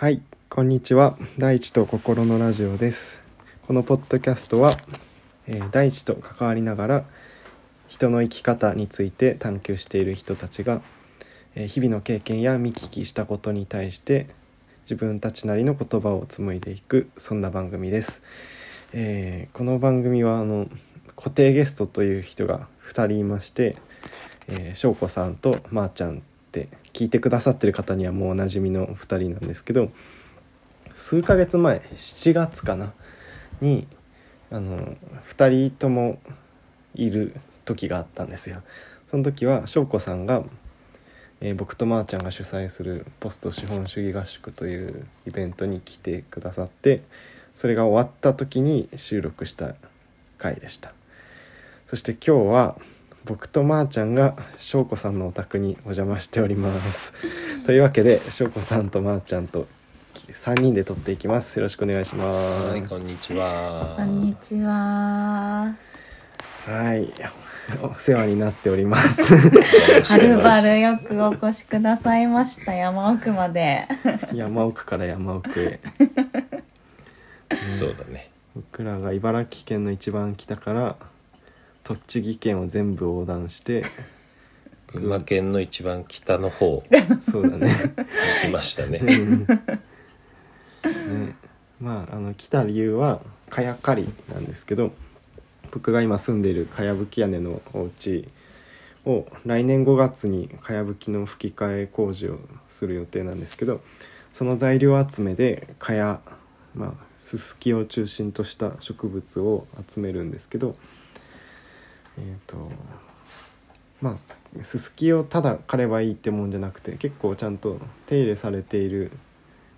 はい、こんにちは。大地と心のラジオです。このポッドキャストは、えー大地と関わりながら人の生き方について探求している人たちが、えー日々の経験や見聞きしたことに対して自分たちなりの言葉を紡いでいくそんな番組です。えーこの番組はあの固定ゲストという人が2人いまして、えー、翔子さんとまー、ちゃんって聞いてくださってる方にはもうおなじみの2人なんですけど数ヶ月前7月かな？にあの2人ともいる時があったんですよ。その時は翔子さんが、えー僕とまーちゃんが主催するポスト資本主義合宿というイベントに来てくださってそれが終わった時に収録した回でしたそして今日は僕とまーちゃんが翔子さんのお宅にお邪魔しております というわけで翔子さんとまーちゃんと3人で撮っていきますよろしくお願いしますはい、こんにちは。こんにちは。はいお世話になっておりますはるばるよくお越しくださいました。山奥まで。山奥から山奥へ そうだね。僕らが茨城県の一番北から栃木県を全部横断して 群馬県の一番北の方そうだね。行きましたね。うん。ね。まああの来た理由はかやかりなんですけど僕が今住んでいるかやぶき屋根のお家を来年5月にかやぶきの吹き替え工事をする予定なんですけどその材料集めでかやまあススキを中心とした植物を集めるんですけどえっ、とまあススキをただ刈ればいいってもんじゃなくて結構ちゃんと手入れされている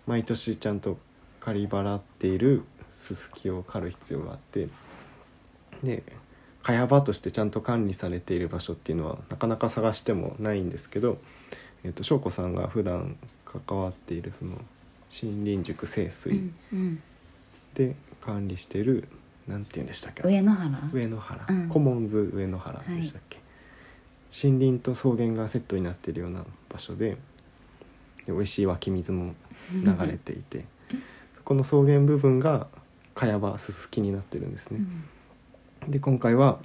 毎年ちゃんと刈り払っているススキを刈る必要があってで茅場としてちゃんと管理されている場所っていうのはなかなか探してもないんですけど、えー、と翔子さんが普段関わっているその森林塾清水うん。で管理しているなんて言うんでしたっけ？上野原？上野原、うん。コモンズ上野原でしたっけ、森林と草原がセットになっているような場所でで美味しい湧き水も流れていてそこの草原部分が茅場すすきになってるんですね。で今回は、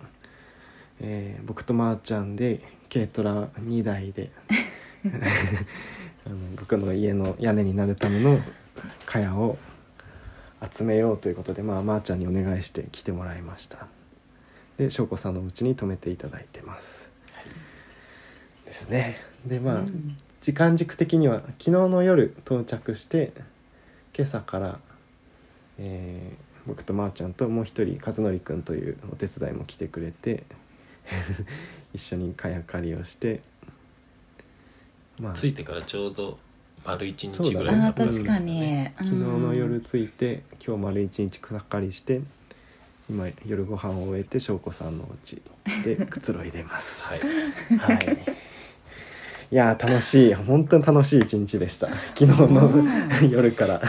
えー僕とまーちゃんで軽トラ2台で あの僕の家の屋根になるための茅を集めようということで、まあ、まーちゃんにお願いして来てもらいました。で翔子さんのお家に泊めていただいてます、ですね。でまあ、うん時間軸的には昨日の夜到着して今朝から、えー僕とまーちゃんともう一人和則くんというお手伝いも来てくれて 一緒にかやかりをしてまあ着いてからちょうど丸一そうだね日ぐらいああ、経ったんだ確かに。昨日の夜うん着いて今日丸一日草刈りして今夜ご飯を終えて翔子さんのお家で くつろいでます。はい。はい。いやー楽しい。本当に楽しい一日でした。昨日の夜から。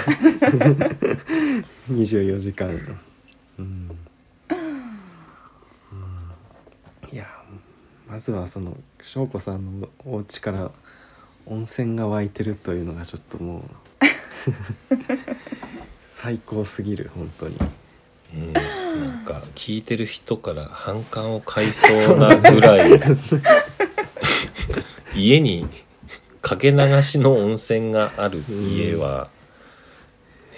24時間。うん、うん。いやーまずはその翔子さんのお家から温泉が湧いてるというのがちょっともう 最高すぎる本当に。うん、なんか聞いてる人から反感を買いそうなぐらい家にかけ流しの温泉がある家は、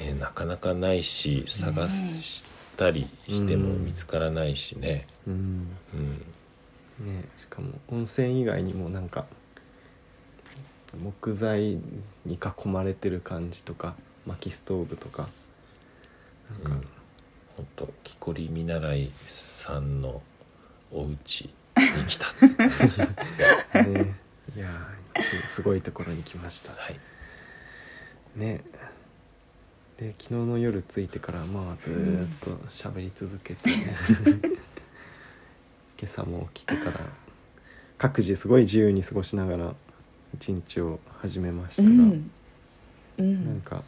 ね、なかなかないし探したりしても見つからないしね。うん。うん。ねしかも温泉以外にもなんか木材に囲まれてる感じとか薪ストーブとか。なんか、本当木こり見習いさんのお家に来た ね。いやーすすごいところに来ました。はい。ね。で昨日の夜着いてからまあずーっと喋り続けて、ね、今朝も起きてから各自すごい自由に過ごしながら一日を始めましたが、うん。うなんん。か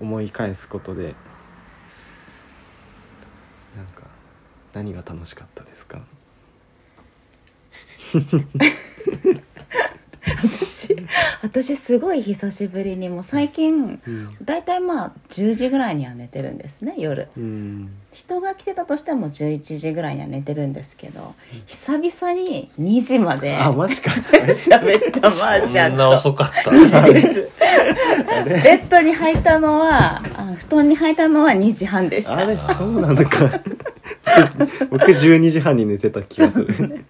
思い返すことでなんか何が楽しかったですか？私私すごい久しぶりにもう最近うん。大体まあ10時ぐらいには寝てるんですね夜。うん。人が来てたとしても11時ぐらいには寝てるんですけど久々に2時まであマジか。喋ったまーちゃんとそんな遅かった。です。ベッドに入ったのはあ布団に入ったのは2時半でした。あれそうなのか。僕12時半に寝てた気がする。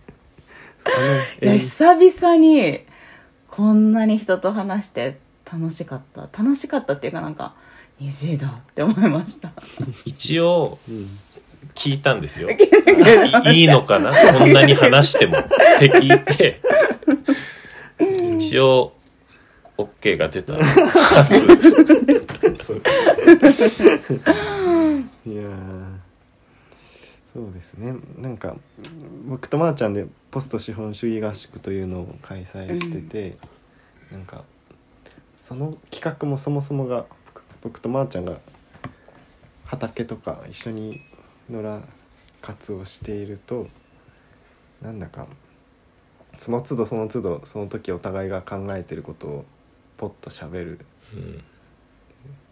いやえ久々にこんなに人と話して楽しかった。楽しかったっていうかなんか2時だって思いました。一応うん聞いたんですよ。い いいのかな？こんなに話しても。って聞いて。一応 OK が出たはず。いやーそうですね。なんか僕とまーちゃんでポスト資本主義合宿というのを開催してて、なんかその企画もそもそもが僕僕とまーちゃんが畑とか一緒に野良活をしているとなんだかその都度その都度その時お互いが考えてることをポッと喋る。うん。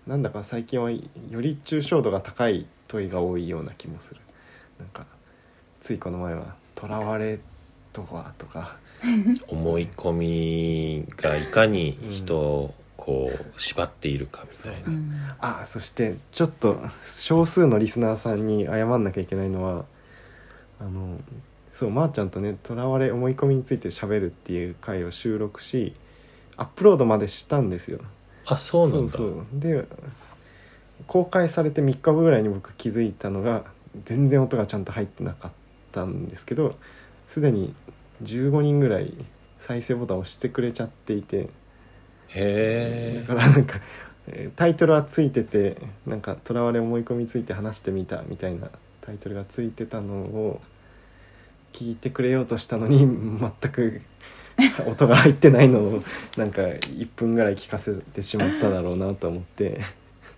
なんだか最近はより抽象度が高い問いが多いような気もするなんかついこの前は「とらわれとは?」とか。思い込みがいかに人をこう縛っているかみたいな、う。んあそしてちょっと少数のリスナーさんに謝んなきゃいけないのはあのそうまー、ちゃんとねとらわれ思い込みについて喋るっていう回を収録しアップロードまでしたんですよ。あそうなんだ。そうそう。で公開されて3日後ぐらいに僕気づいたのが全然音がちゃんと入ってなかったんですけどすでに15人ぐらい再生ボタンを押してくれちゃっていて。へだからなんかえータイトルはついててなんか「とらわれ思い込みについて話してみた」みたいなタイトルがついてたのを聞いてくれようとしたのに全く 音が入ってないのをなんか1分ぐらい聞かせてしまっただろうなと思って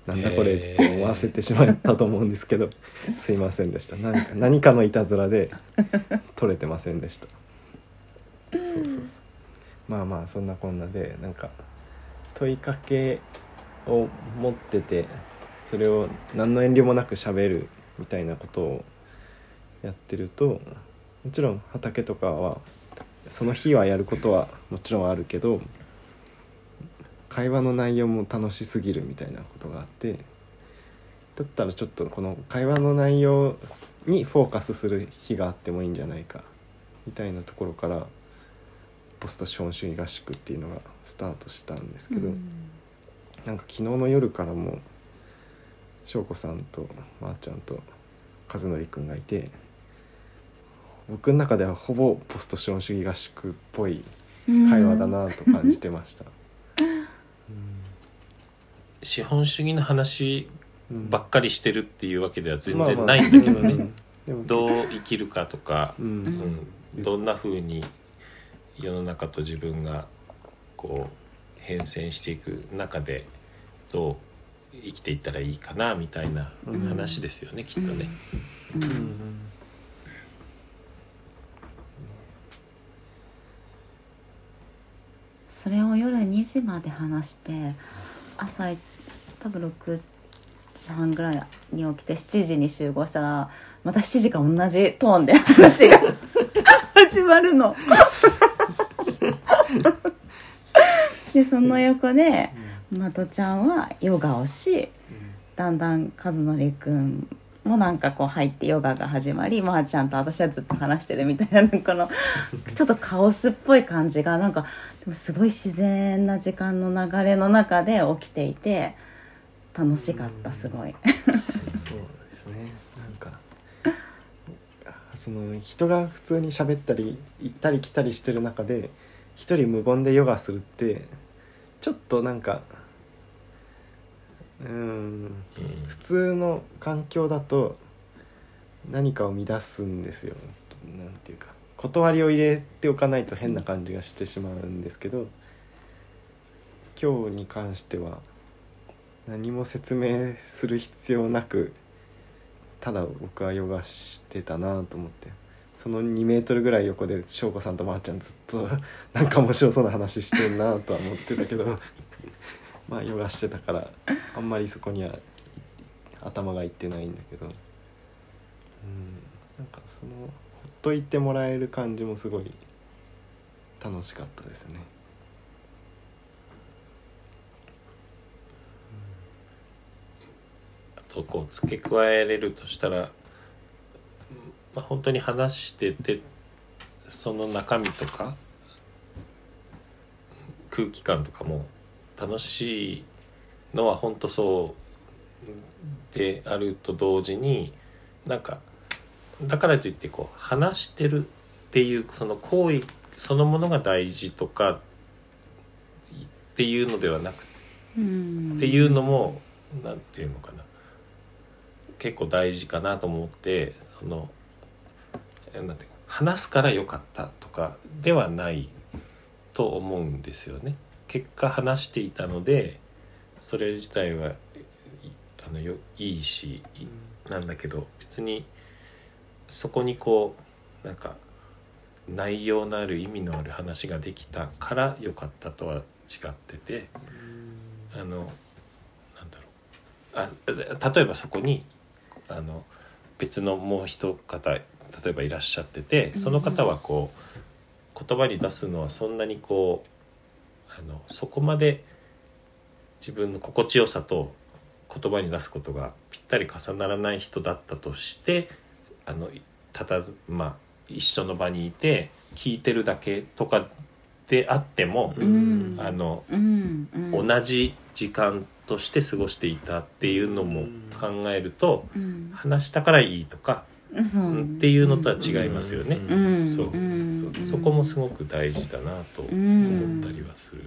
なんだこれって思わせてしまったと思うんですけどすいませんでした。何か何かのいたずらで取れてませんでした。そうそうそう。まあまあそんなこんなでなんか問いかけを持っててそれを何の遠慮もなく喋るみたいなことをやってるともちろん畑とかはその日はやることはもちろんあるけど会話の内容も楽しすぎるみたいなことがあってだったらちょっとこの会話の内容にフォーカスする日があってもいいんじゃないかみたいなところからポスト資本主義合宿っていうのがスタートしたんですけど、なんか昨日の夜からも翔子さんとまー、ちゃんと和則くんがいて僕の中ではほぼポスト資本主義合宿っぽい会話だなと感じてました。資本主義の話うん。ばっかりしてるっていうわけでは全然ないんだけどね、どう生きるかとか、ううん。ん、どんな風に世の中と自分がこう変遷していく中でどう生きていったらいいかなみたいな話ですよね、きっとね。うんうんうんそれを夜2時まで話して朝多分6時半ぐらいに起きて7時に集合したらまた7時から同じトーンで話が始まるの。でその横でまとちゃんはヨガをしだんだん和則くんもなんかこう入ってヨガが始まりまー、ちゃんと私はずっと話してるみたいなこのちょっとカオスっぽい感じがなんかでもすごい自然な時間の流れの中で起きていて楽しかったすごい。そうですねなんかその人が普通に喋ったり行ったり来たりしてる中で一人無言でヨガするってちょっとなんかうん。うん。普通の環境だと何かを乱すんですよ。なんていうか断りを入れておかないと変な感じがしてしまうんですけど今日に関しては何も説明する必要なくただ僕はヨガしてたなと思ってその2メートルぐらい横で翔子さんとまーちゃんずっとなんか面白そうな話してんなとは思ってたけどまあヨガしてたからあんまりそこには頭がいってないんだけどうんなんかそのほっといてもらえる感じもすごい楽しかったですね。あとこう付け加えれるとしたら、まあ、本当に話しててその中身とか空気感とかも楽しいのは本当そうであると同時になんかだからといってこう話してるっていうその行為そのものが大事とかっていうのではなくっていうのもなんていうのかな結構大事かなと思ってそのえなんていうか話すから良かったとかではないと思うんですよね。結果話していたのでそれ自体はあのよいいしなんだけど別にそこにこうなんか内容のある意味のある話ができたから良かったとは違っててあのなんだろう。あ例えばそこにあの別のもう一方例えばいらっしゃっててその方はこう言葉に出すのはそんなにこうあのそこまで自分の心地よさと言葉に出すことがぴったり重ならない人だったとしてあのたたずまあ一緒の場にいて聞いてるだけとかであっても、うん。あのうんうん。同じ時間として過ごしていたっていうのも考えるとうん。話したからいいとかっていうのとは違いますよね。うん。そう。うん。そそこもすごく大事だなと思ったりはする。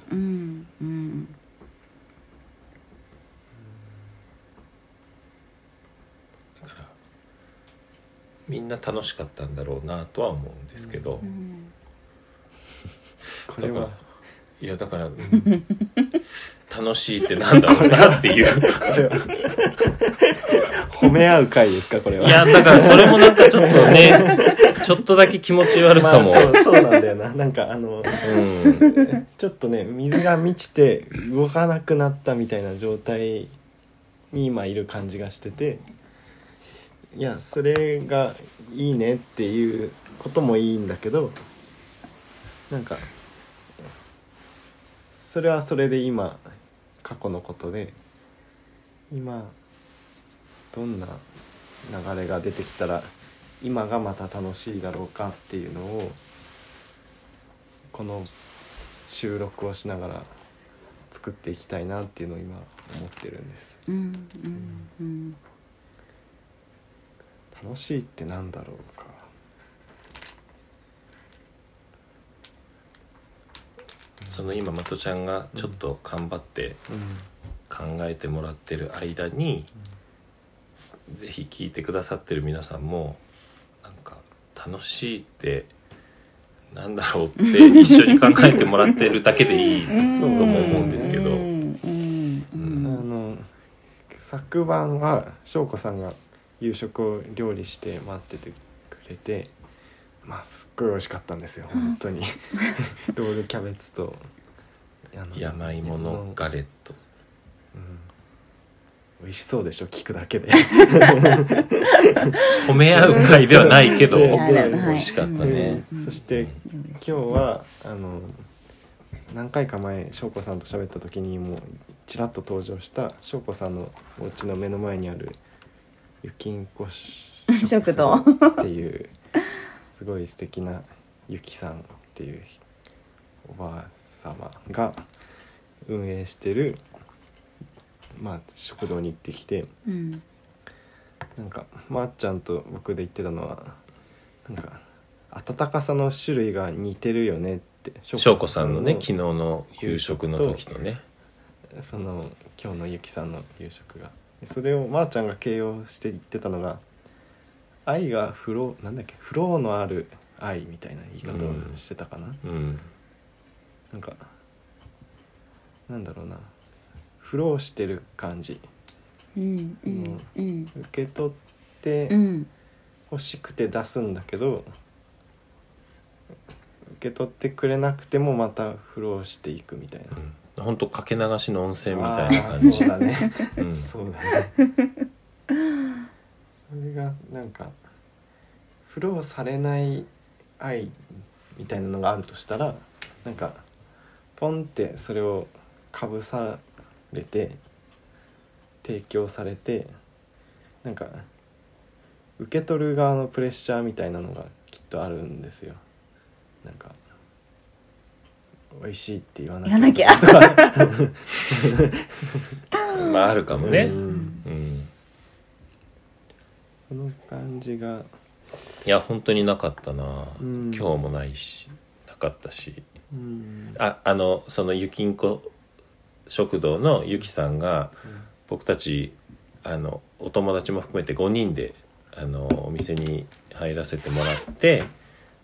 だからみんな楽しかったんだろうなとは思うんですけど、だからいやだから、うん楽しいってなんだろうなっていう。褒め合う回ですかこれはいやだからそれもなんかちょっとね ちょっとだけ気持ち悪さも。まあ、そうそうなんだよななんかあのうんちょっとね水が満ちて動かなくなったみたいな状態に今いる感じがしてていやそれがいいねっていうこともいいんだけどなんかそれはそれで今過去のことで今。どんな流れが出てきたら今がまた楽しいだろうかっていうのをこの収録をしながら作っていきたいなっていうのを今思ってるんです。うんうんうん。楽しいってなんだろうかその今まとちゃんがちょっと頑張って考えてもらってる間に、ぜひ聞いてくださってる皆さんもなんか楽しいってなんだろうって一緒に考えてもらってるだけでいいとも思うんですけど、うん。うん。ううんあんの昨晩は翔子さんが夕食を料理して待っててくれてまあすっごい美味しかったんですよ本当に。ロールキャベツとあの山芋のガレット。うん。美味しそうでしょ聞くだけで。褒め合う会ではないけど美味しかったね、うん。そして今日はあの何回か前翔子さんと喋った時にもうちらっと登場した翔子さんのお家の目の前にあるゆきんこ食堂っていう すごい素敵なゆきさんっていうおばあ様が運営してるまあ食堂に行ってきてうん。なんかまー、っちゃんと僕で言ってたのはなんか温かさの種類が似てるよねって翔子さんのね昨日の夕食の時とね。その今日のゆきさんの夕食が。でそれをまー、ちゃんが形容して言ってたのが愛がフローなんだっけフローのある愛みたいな言い方をしてたかな、うん。なんかなんだろうな。フローしてる感じ。うんうんうん。受け取ってうん欲しくて出すんだけどけ取ってくれなくてもまたフローしていくみたいな。うん、ほんとかけ流しの温泉みたいな感じ。そうだね。うん。そうだね。それがなんかフローされない愛みたいなのがあるとしたらなんかポンってそれをかぶされて提供されてなんか受け取る側のプレッシャーみたいなのがきっとあるんですよ。なんか美味しいって言わな言わなきゃ。まああるかもね、ううんん。その感じがいや本当になかったな、うん。今日もないしなかったし。うん。ああのそのゆきんこ食堂のゆきさんが僕たちあのお友達も含めて5人であのお店に入らせてもらって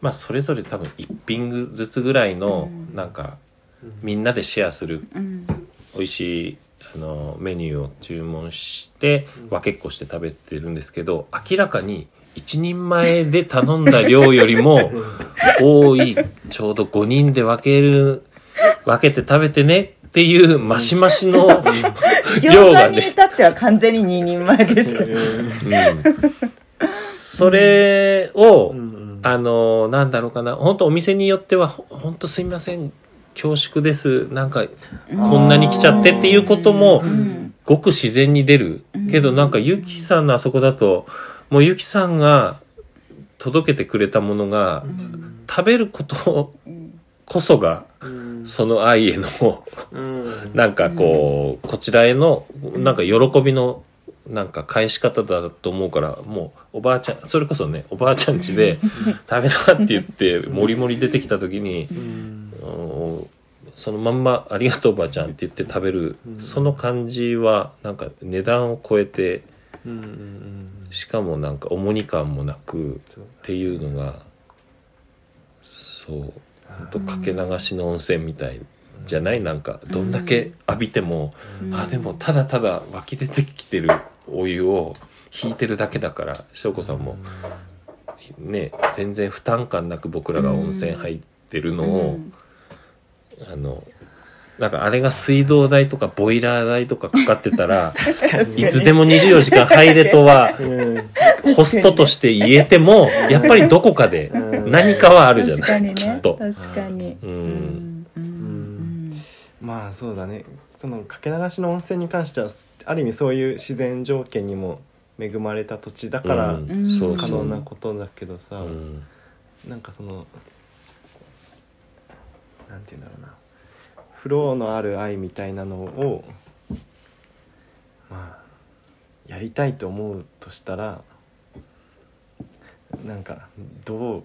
まあそれぞれ多分1品ずつぐらいのうん。なんかみんなでシェアするうん。美味しいあのメニューを注文して分けっこして食べてるんですけど明らかに一人前で頼んだ量よりも 多いちょうど5人で分ける分けて食べてねっていうマシマシの 量餃がね、子に至っては完全に2人前でした。うん、それを、あのなんだろうかな。本当お店によってはほ本当すいません。恐縮です。なんかこんなに来ちゃってっていうこともうん。ごく自然に出る。けどなんかゆきさんのあそこだともうゆきさんが届けてくれたものが食べることこそがうんその愛へのうんなんかこうこちらへのなんか喜びのなんか返し方だと思うからもうおばあちゃんそれこそねおばあちゃん家で食べなって言ってもりもり出てきた時にうんうんそのまんま「ありがとうおばあちゃん」って言って食べる、その感じはなんか値段を超えてうんうんうんしかもなんか重荷感もなくっていうのがそう。ほんとかけ流しの温泉みたいじゃない？なんかどんだけ浴びても、あでもただただ湧き出てきてるお湯を引いてるだけだから翔子さんもね全然負担感なく僕らが温泉入ってるのを、あのなんかあれが水道代とかボイラー代とかかかってたら いつでも24時間入れとはうん。ホストとして言えてもやっぱりどこかで何かはあるじゃない、確かにね。きっと。確かに。うん。うん。うん。まあそうだね。そのかけ流しの温泉に関してはある意味そういう自然条件にも恵まれた土地だからうん。そう。可能なことだけどさ、うん。なんかそのなんて言うんだろうなフローのある愛みたいなのをまあやりたいと思うとしたらなんかどう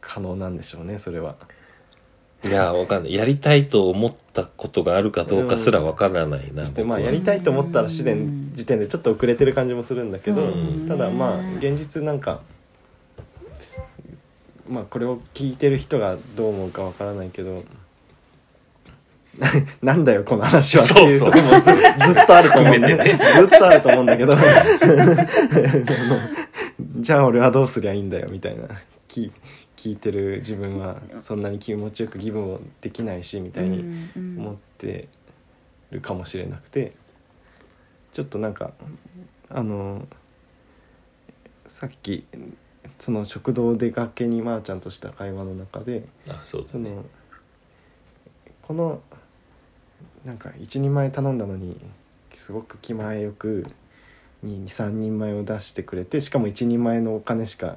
可能なんでしょうねそれは。いやわかんない。やりたいと思ったことがあるかどうかすらわからないな、そしてまあやりたいと思ったら試練時点でちょっと遅れてる感じもするんだけどただまあ現実なんかまあこれを聞いてる人がどう思うかわからないけど なんだよこの話は。っていうとこもずずっとあると思うんだよね。ずっとあると思うんだけど。あ のじゃあ俺はどうすりゃいいんだよみたいな。聞聞いてる自分はそんなに気持ちよくギブもできないしみたいに思ってるかもしれなくて。ちょっとなんかあのさっきその食堂出かけにまーちゃんとした会話の中であそうだそのこのなんか一人前頼んだのにすごく気前よく23人前を出してくれてしかも一人前のお金しか、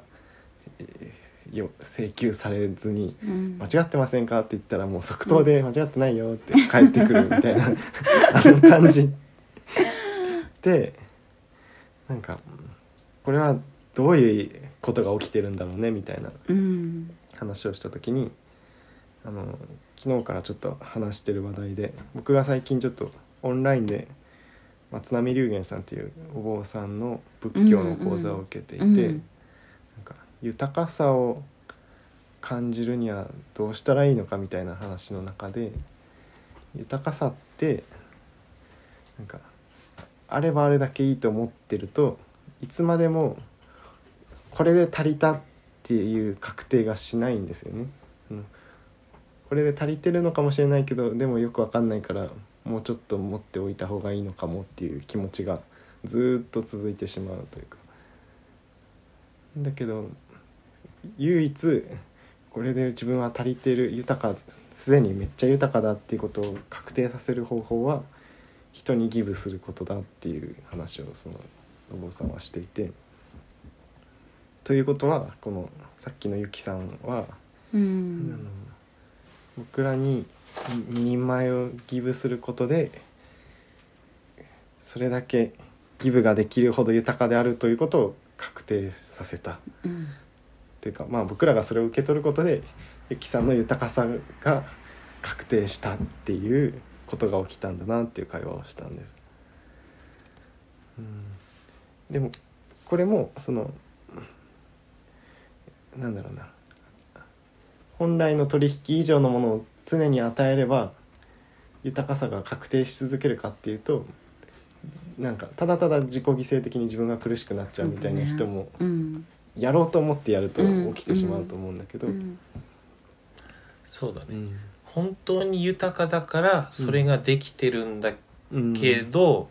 えーよ請求されずにうん間違ってませんか?」って言ったらもう即答で「間違ってないよ」って帰ってくるみたいなあの感じでなんかこれはどういうことが起きてるんだろうねみたいなうん話をした時にあの昨日からちょっと話してる話題で僕が最近ちょっとオンラインで松波龍玄さんっていうお坊さんの仏教の講座を受けていて、うんなんか豊かさを感じるにはどうしたらいいのかみたいな話の中で豊かさってなんかあればあれだけいいと思ってるといつまでもこれで足りたっていう確定がしないんですよね。うんこれで足りてるのかもしれないけどでもよくわかんないからもうちょっと持っておいた方がいいのかもっていう気持ちがずーっと続いてしまうというかだけど唯一これで自分は足りてる豊かすでにめっちゃ豊かだっていうことを確定させる方法は人にギブすることだっていう話をそのお坊さんはしていて。ということはこのさっきのゆきさんは、うあのん僕らに二人前をギブすることでそれだけギブができるほど豊かであるということを確定させた。うん。というかまあ僕らがそれを受け取ることでゆきさんの豊かさが確定したっていうことが起きたんだなっていう会話をしたんです。うん、でもこれもそのなんだろうな本来の取引以上のものを常に与えれば豊かさが確定し続けるかっていうとなんかただただ自己犠牲的に自分が苦しくなっちゃうみたいな人もうん。やろうと思ってやるとうん。起きてしまうと思うんだけど、うん。そうだね、うん。本当に豊かだからそれができてるんだうん。けど、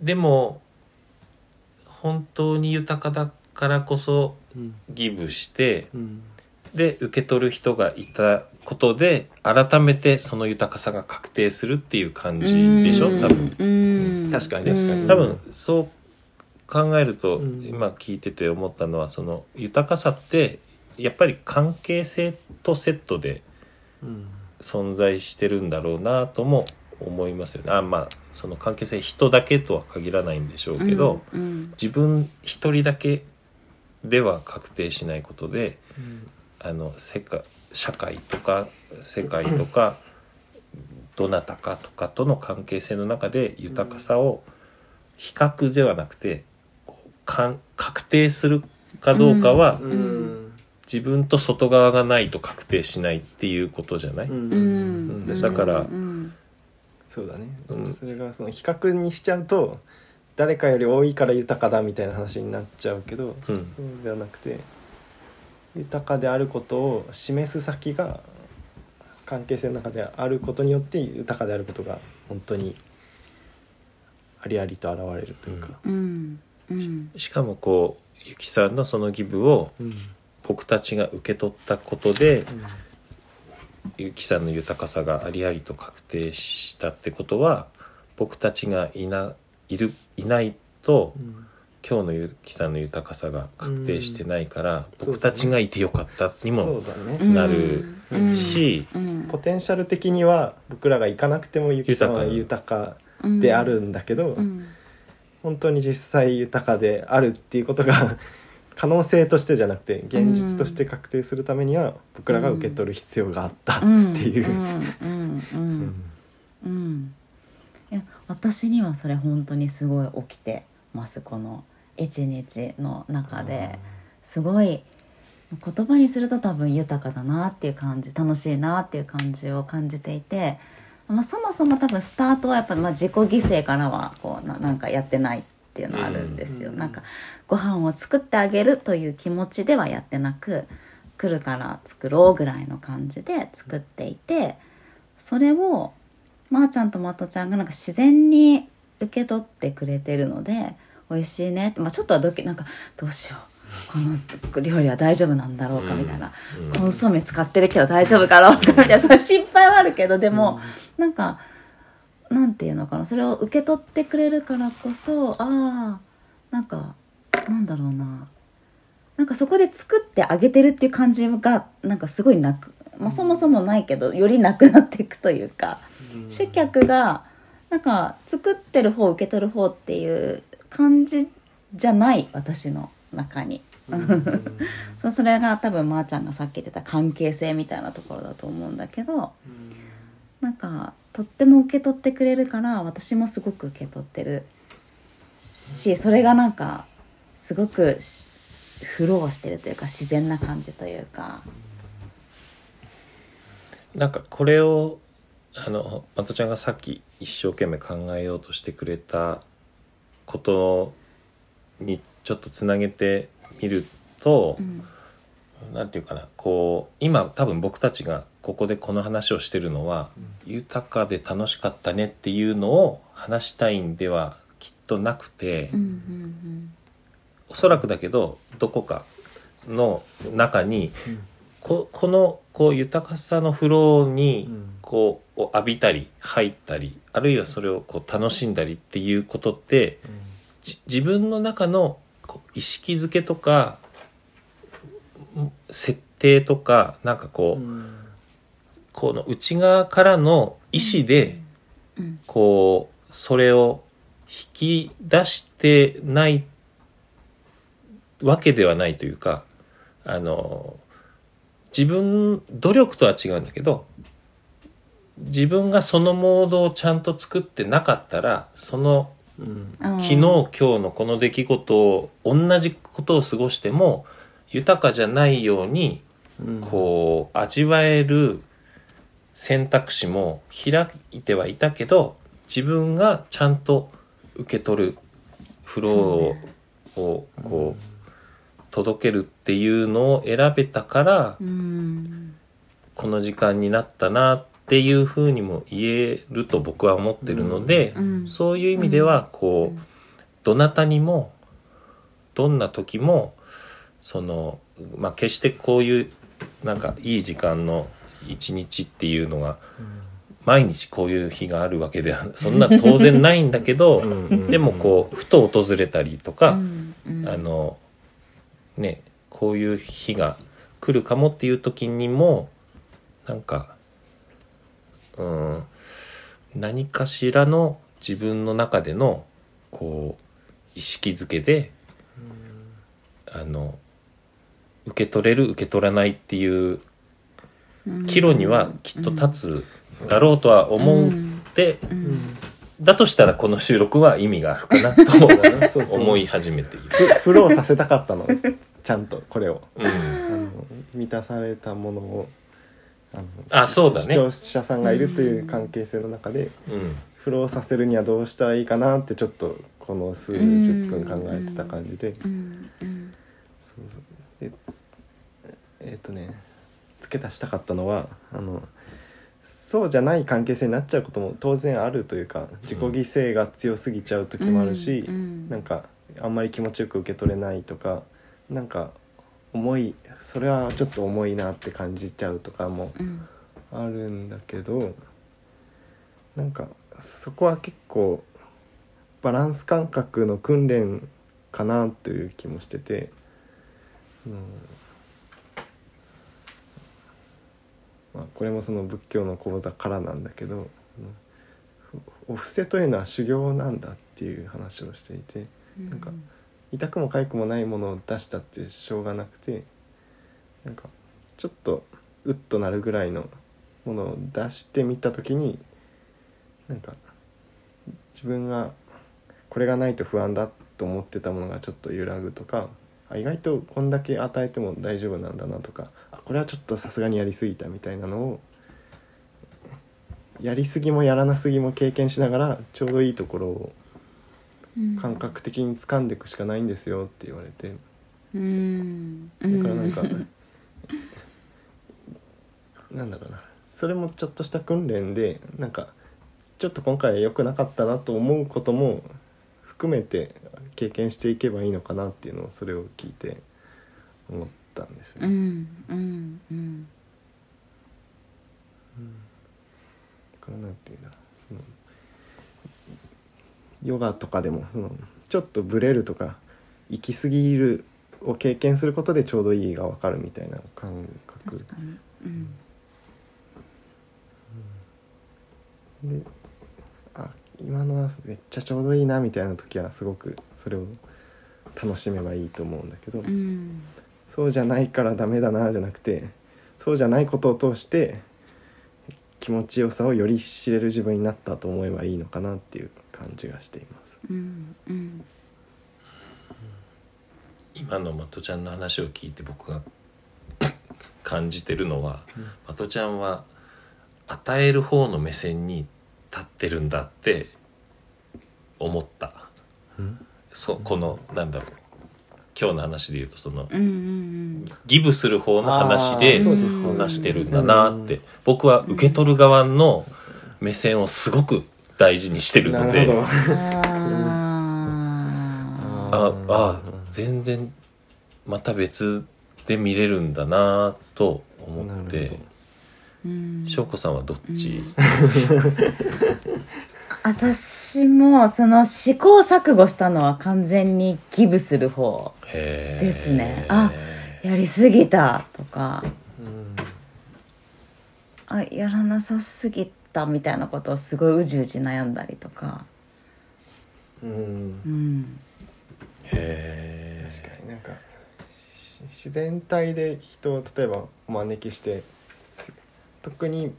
でも本当に豊かだからこそうん。ギブしてうんで受け取る人がいたことで改めてその豊かさが確定するっていう感じでしょ？うん。多分。うん。確かに確かに。多分そう考えるとうん。今聞いてて思ったのはその豊かさってやっぱり関係性とセットでうん。存在してるんだろうなとも思いますよね。あまあその関係性人だけとは限らないんでしょうけど、うん。自分一人だけでは確定しないことであの世界社会とか世界とかどなたかとかとの関係性の中で豊かさを比較ではなくてこうかん確定するかどうかは自分と外側がないと確定しないっていうことじゃない、うん。うん。うん。だからうん。そうだね、うん。それがその比較にしちゃうと誰かより多いから豊かだみたいな話になっちゃうけど、うん。そうではなくて豊かであることを示す先が関係性の中であることによって豊かであることが本当にありありと現れるというか。うん。うん。しかもこうゆきさんのそのギブをうん僕たちが受け取ったことでゆきさんの豊かさがありありと確定したってことは僕たちがいないるいないとうん今日のゆきさんの豊かさが確定してないから、うん僕たちがいてよかったにもそうだね、うんなるうん。ポテンシャル的には僕らが行かなくてもゆきさんは豊かであるんだけど、うん。本当に実際豊かであるっていうことが 可能性としてじゃなくて現実として確定するためには僕らが受け取る必要があったっていう。うん。うん。うん。うん。いや私にはそれ本当にすごい起きてますこの一日の中ですごい言葉にすると多分豊かだなっていう感じ楽しいなっていう感じを感じていて、まあ、そもそも多分スタートはやっぱ、まあ、自己犠牲からはこうななんかやってないっていうのはあるんですよ。うんなんかご飯を作ってあげるという気持ちではやってなく来るから作ろうぐらいの感じで作っていてそれをまー、ちゃんとまとちゃんがなんか自然に受け取ってくれてるので美味しいね。って、まあ、ちょっとはドキなんかどうしよう。この料理は大丈夫なんだろうかみたいな、うん。コンソメ使ってるけど大丈夫かろうかみたいな。そういう心配はあるけどでも、なんかなんていうのかなそれを受け取ってくれるからこそああなんかなんだろうな。なんかそこで作ってあげてるっていう感じがなんかすごいなく、まあ、そもそもないけどよりなくなっていくというか。主客がなんか作ってる方受け取る方っていう感じじゃない私の中に。そそれが多分まーちゃんがさっき言ってた関係性みたいなところだと思うんだけどなんかとっても受け取ってくれるから私もすごく受け取ってるしそれがなんかすごくしフローしてるというか自然な感じというか。なんかこれをあのまとちゃんがさっき一生懸命考えようとしてくれたことにちょっとつなげてみると、うん。なんていうかなこう今多分僕たちがここでこの話をしてるのは、豊かで楽しかったねっていうのを話したいんではきっとなくて、うんうんおそらくだけどどこかの中にここのこう豊かさのフローにうん。こう浴びたり入ったりあるいはそれをこう楽しんだりっていうことってじ自分の中のこう意識づけとかん設定とかなんかこう、うん。この内側からの意志でうん。こうそれを引き出してないわけではないというかあの自分努力とは違うんだけど自分がそのモードをちゃんと作ってなかったらそのうん。うん昨日今日のこの出来事を同じことを過ごしても豊かじゃないようにうん。こう味わえる選択肢も開いてはいたけど自分がちゃんと受け取るフローをこう届けるっていうのを選べたからうんこの時間になったなっていうふうにも言えると僕は思ってるのでうん。そういう意味ではこうどなたにもどんな時もそのまあ決してこういうなんかいい時間の一日っていうのが毎日こういう日があるわけではそんな当然ないんだけどうんうん。でもこうふと訪れたりとかうんうん。あのねこういう日が来るかもっていう時にもなんかうん何かしらの自分の中でのこう意識づけであの受け取れる受け取らないっていう岐路にはきっと立つだろうとは思って、うん。だとしたらこの収録は意味があるかなと思い始めている。フフローさせたかったのちゃんとこれを。うん。あの満たされたものをあのあそうだね。視聴者さんがいるという関係性の中でうん。フローさせるにはどうしたらいいかなってちょっとこの数十分考えてた感じで。そうそう。でえっ、とね付け足したかったのはあのそうじゃない関係性になっちゃうことも当然あるというか自己犠牲が強すぎちゃう時もあるし、うん。なんかあんまり気持ちよく受け取れないとかなんか重いそれはちょっと重いなって感じちゃうとかもうんあるんだけどなんかそこは結構バランス感覚の訓練かなという気もしてて、うん。まあ、これもその仏教の講座からなんだけど、うん。お布施というのは修行なんだっていう話をしていてなんか痛くも痒くもないものを出したってしょうがなくてなんかちょっとウッとなるぐらいのものを出してみた時になんか自分がこれがないと不安だと思ってたものがちょっと揺らぐとかあ意外とこんだけ与えても大丈夫なんだなとかあこれはちょっとさすがにやりすぎたみたいなのをやりすぎもやらなすぎも経験しながらちょうどいいところを感覚的に掴んでいくしかないんですよって言われて。うん。だからなんか、なんだろうな。それもちょっとした訓練でなんかちょっと今回は良くなかったなと思うことも含めて経験していけばいいのかなっていうのをそれを聞いて思ったんですね。うん。うん。うん。だからなんていうんだろう。そのヨガとかでもそのちょっとブレるとか行き過ぎるを経験することでちょうどいいが分かるみたいな感覚。確かに。うん。であ今のはめっちゃちょうどいいなみたいな時はすごくそれを楽しめばいいと思うんだけど、うん。そうじゃないからダメだなじゃなくてそうじゃないことを通して気持ちよさをより知れる自分になったと思えばいいのかなっていう感じがしています。うんうん。今のまとちゃんの話を聞いて僕が 感じてるのは、まとちゃんは与える方の目線に立ってるんだって思った、うん。そうこのなんだろう。今日の話で言うとそのうんうんギブする方の話で話してるんだなって僕は受け取る側の目線をすごく大事にしてるので。なるほど。うんあああ全然また別で見れるんだなと思って。翔子さんはどっち、私もその試行錯誤したのは完全にギブする方ですね。あやりすぎたとか。あやらなさすぎたみたいなことをすごいうじうじ悩んだりとか。うん。うん。へ確かになんかし自然体で人を例えばお招きしてす特に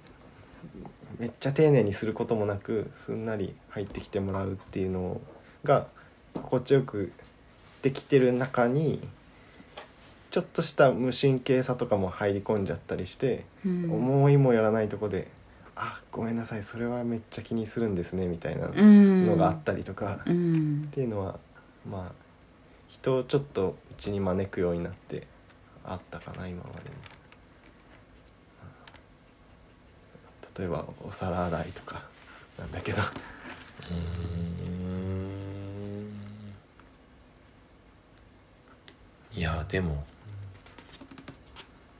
めっちゃ丁寧にすることもなくすんなり入ってきてもらうっていうのが心地よくできてる中にちょっとした無神経さとかも入り込んじゃったりして、うん。思いもよらないとこで「あごめんなさいそれはめっちゃ気にするんですね」みたいなうん。のがあったりとか。うん。っていうのはまあ人をちょっとうちに招くようになってあったかな今までに例えばお皿洗いとかなんだけど。ーうー。んいやでも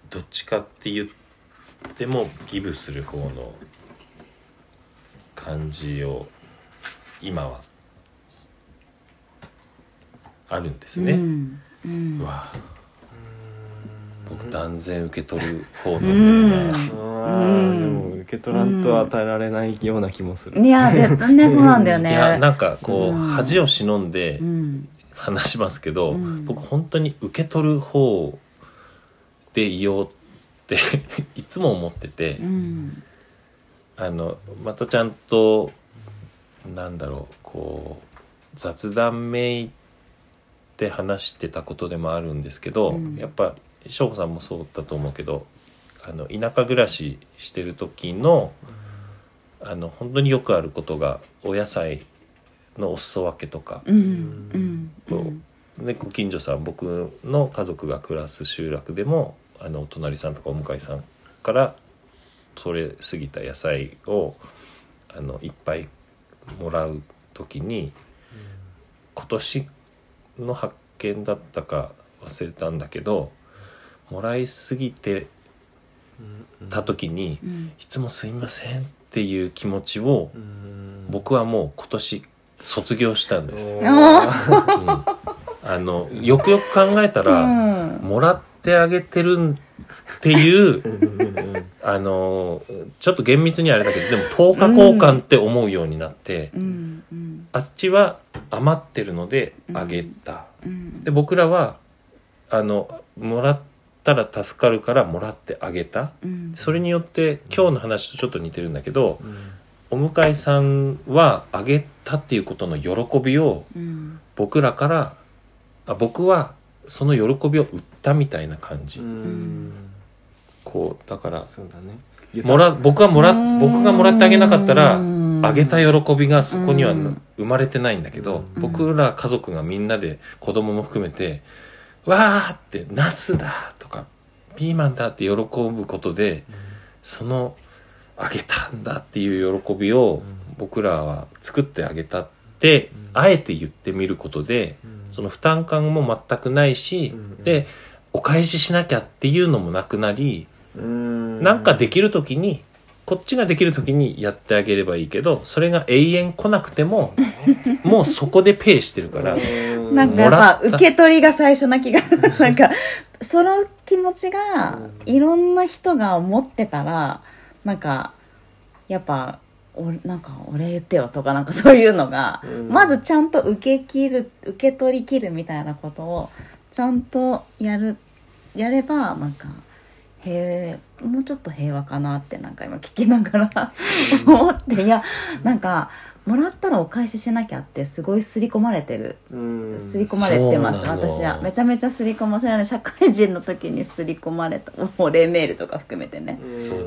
どっちかって言ってもギブする方の感じを今はあるんですね、うん。うん。うわ僕断然受け取る方なんだよな、あーでも受け取らんと与えられないような気もする、いや絶対ねそうなんだよね。いやなんかこう、うん。恥を忍んでうん。話しますけど、うん。僕本当に受け取る方でいようって いつも思ってて、うんあのまとちゃんとなんだろうこう雑談めいて話してたことでもあるんですけど、うん。やっぱ翔子さんもそうだと思うけどあの田舎暮らししてる時のあの本当によくあることがお野菜のお裾分けとか、うんうんご近所さん僕の家族が暮らす集落でもあのお隣さんとかお向かいさんから取れ過ぎた野菜をあのいっぱいもらう時に今年の発見だったか忘れたんだけどもらいすぎてた時にうんいつもすいませんっていう気持ちをうん僕はもう今年卒業したんです。おあのよくよく考えたら、うん。もらってあげてるっていうあのちょっと厳密にはあれだけどでも10日交換って思うようになって、うんうん。あっちは余ってるのであげた、うん。で僕らはあのもらったら助かるからもらってあげた。うん。それによって今日の話とちょっと似てるんだけどうん。お向いさんはあげたっていうことの喜びをうん。僕らからあ僕はその喜びを売ったみたいな感じ、うん。こうだからそうだね。もら僕はもら僕がもらってあげなかったらうん。あげた喜びがそこにはうん。生まれてないんだけどうん。僕ら家族がみんなで子供も含めて「わー!」って「ナスだ!」とか「ピーマンだ!」って喜ぶことでそのあげたんだっていう喜びを僕らは作ってあげたってあえて言ってみることでその負担感も全くないしうんでお返ししなきゃっていうのもなくなりうん。なんかできる時にこっちができる時にやってあげればいいけどそれが永遠来なくてももうそこでペイしてるからうん。なんかやっぱ受け取りが最初な気が なんかその気持ちがいろんな人が思ってたらなんかやっぱおなんか俺言ってよとかなんかそういうのが、うん。まずちゃんと受け切る受け取り切るみたいなことをちゃんとやるやればなんか平もうちょっと平和かなってなんか今聞きながら 思っていやなんかもらったらお返ししなきゃってすごい刷り込まれてる。うん。刷り込まれてます私は。めちゃめちゃ刷り込まれる社会人の時に刷り込まれた。お礼メールとか含めてね、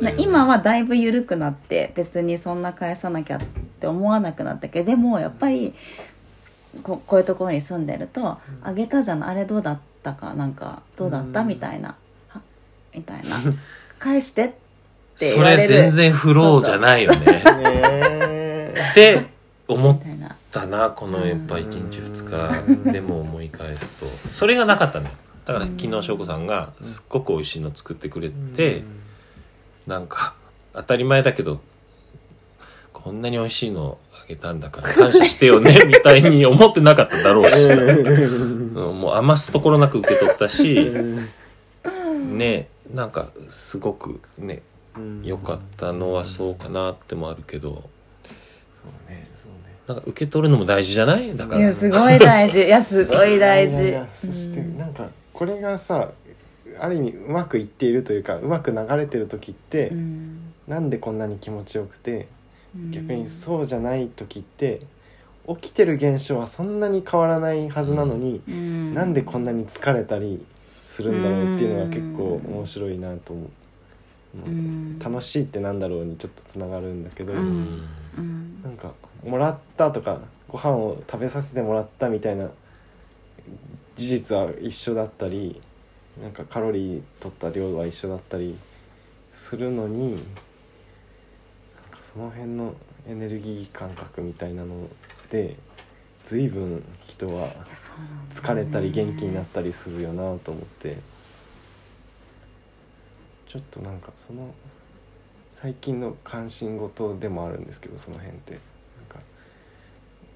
ね。今はだいぶ緩くなって別にそんな返さなきゃって思わなくなったけどでもやっぱりここういうところに住んでると「あげたじゃん。あれどうだっったか？なんかどうだった？うん。みたいな。は？みたいな。返してってそ言われる。れ全然フローじゃないよね。ねえって思っみたいなこのやっぱ1日うん2日でも思い返すと。それがなかったのよ。だから昨日翔子さんがすっごく美味しいの作ってくれて、なんか当たり前だけどこんなに美味しいのあげたんだから感謝してよね みたいに思ってなかっただろうしもう余すところなく受け取ったしねなんかすごくね良かったのはそうかなってもあるけどそうね。そうね。なんか受け取るのも大事じゃない？だから。いやすごい大事。いやすごい大事。いやいやそしてなんかこれがさある意味うまくいっているというかうまく流れてる時って、うん。なんでこんなに気持ちよくてうん。逆にそうじゃない時って起きてる現象はそんなに変わらないはずなのに、うんなんでこんなに疲れたりするんだろうっていうのが結構うん面白いなと思う。うん楽しいってなんだろうにちょっとつながるんだけど、ううんんうん。なんかもらったとかご飯を食べさせてもらったみたいな事実は一緒だったりなんかカロリー取った量は一緒だったりするのになんかその辺のエネルギー感覚みたいなので随分人は疲れたり元気になったりするよなと思って。ちょっとなんかその最近の関心事でもあるんですけどその辺って。なんか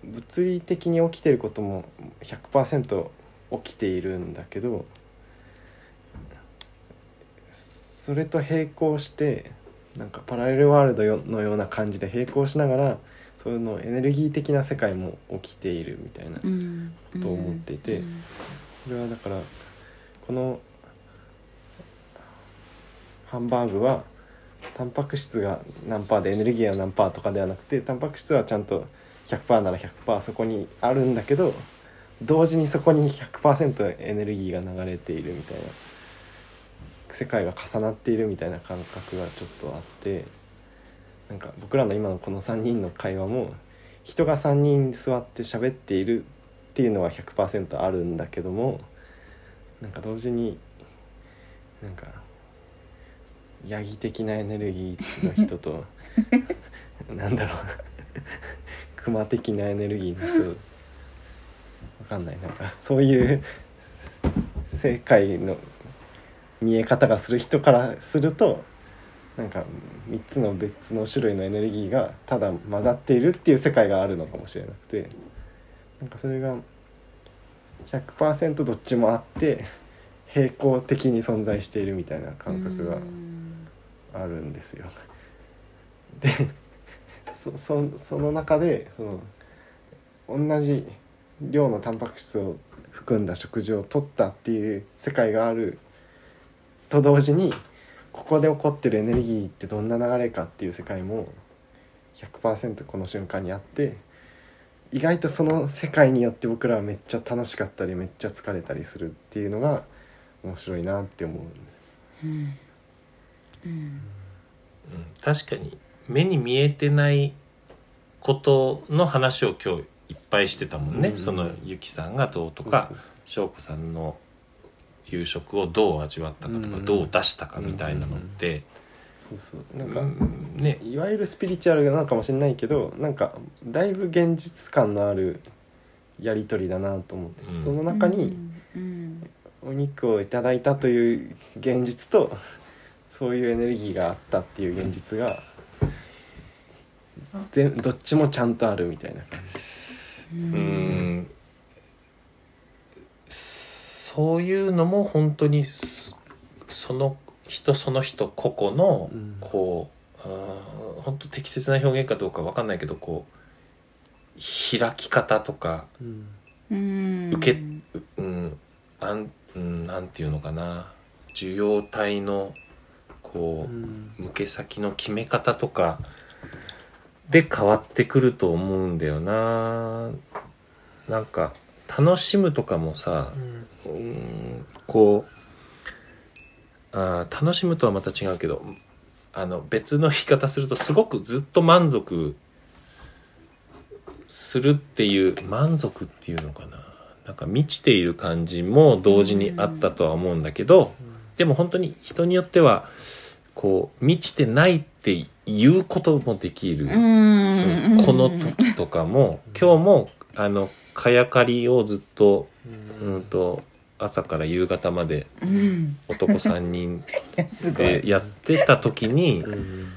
物理的に起きてることも100%起きているんだけどそれと並行してなんかパラレルワールドよのような感じで並行しながらそのエネルギー的な世界も起きているみたいなうんと思っていてうんこれはだからこのハンバーグはタンパク質が何パーでエネルギーは何パーとかではなくてタンパク質はちゃんと100%なら100%そこにあるんだけど同時にそこに100%エネルギーが流れているみたいな世界が重なっているみたいな感覚がちょっとあってなんか僕らの今のこの3人の会話も人が3人座って喋っているっていうのは100%あるんだけどもなんか同時になんかヤギ的なエネルギーの人と なんだろう。クマ的なエネルギーの人。わかんない。なんかそういう世界の見え方がする人からするとなんか3つの別の種類のエネルギーがただ混ざっているっていう世界があるのかもしれなくて。なんかそれが100%どっちもあって平行的に存在しているみたいな感覚があるんですよ。でそそその中でその同じ量のタンパク質を含んだ食事を取ったっていう世界があると同時にここで起こってるエネルギーってどんな流れかっていう世界も100%この瞬間にあって意外とその世界によって僕らはめっちゃ楽しかったりめっちゃ疲れたりするっていうのが面白いなって思う。うんうん。うん確かに目に見えてないことの話を今日いっぱいしてたもんね、うん。そのゆきさんがどうとか翔子さんの夕食をどう味わったかとか、うん。どう出したかみたいなのって、そうそう。なんか、うん。ね。いわゆるスピリチュアルなのかもしれないけどなんかだいぶ現実感のあるやり取りだなと思って、うん。その中にうん。お肉をいただいたという現実とそういうエネルギーがあったっていう現実が全どっちもちゃんとあるみたいな感じ。うん。うんそういうのも本当にそその人その人個々のうん。こう、あー本当適切な表現かどうかわかんないけどこう開き方とかうん。うん。受けううんあん、うん、なんていうのかな。受容体のこう、うん。向け先の決め方とかで変わってくると思うんだよな。なんか楽しむとかもさうーん。こうあー楽しむとはまた違うけどあの別の言い方するとすごくずっと満足するっていう満足っていうのかな。なんか満ちている感じも同時にあったとは思うんだけど、でも本当に人によってはこう満ちてないっていうこともできる、うんこの時とかも今日もあのかやかりをずっと,、うん、と朝から夕方までうん。男3人 でやってた時にうん。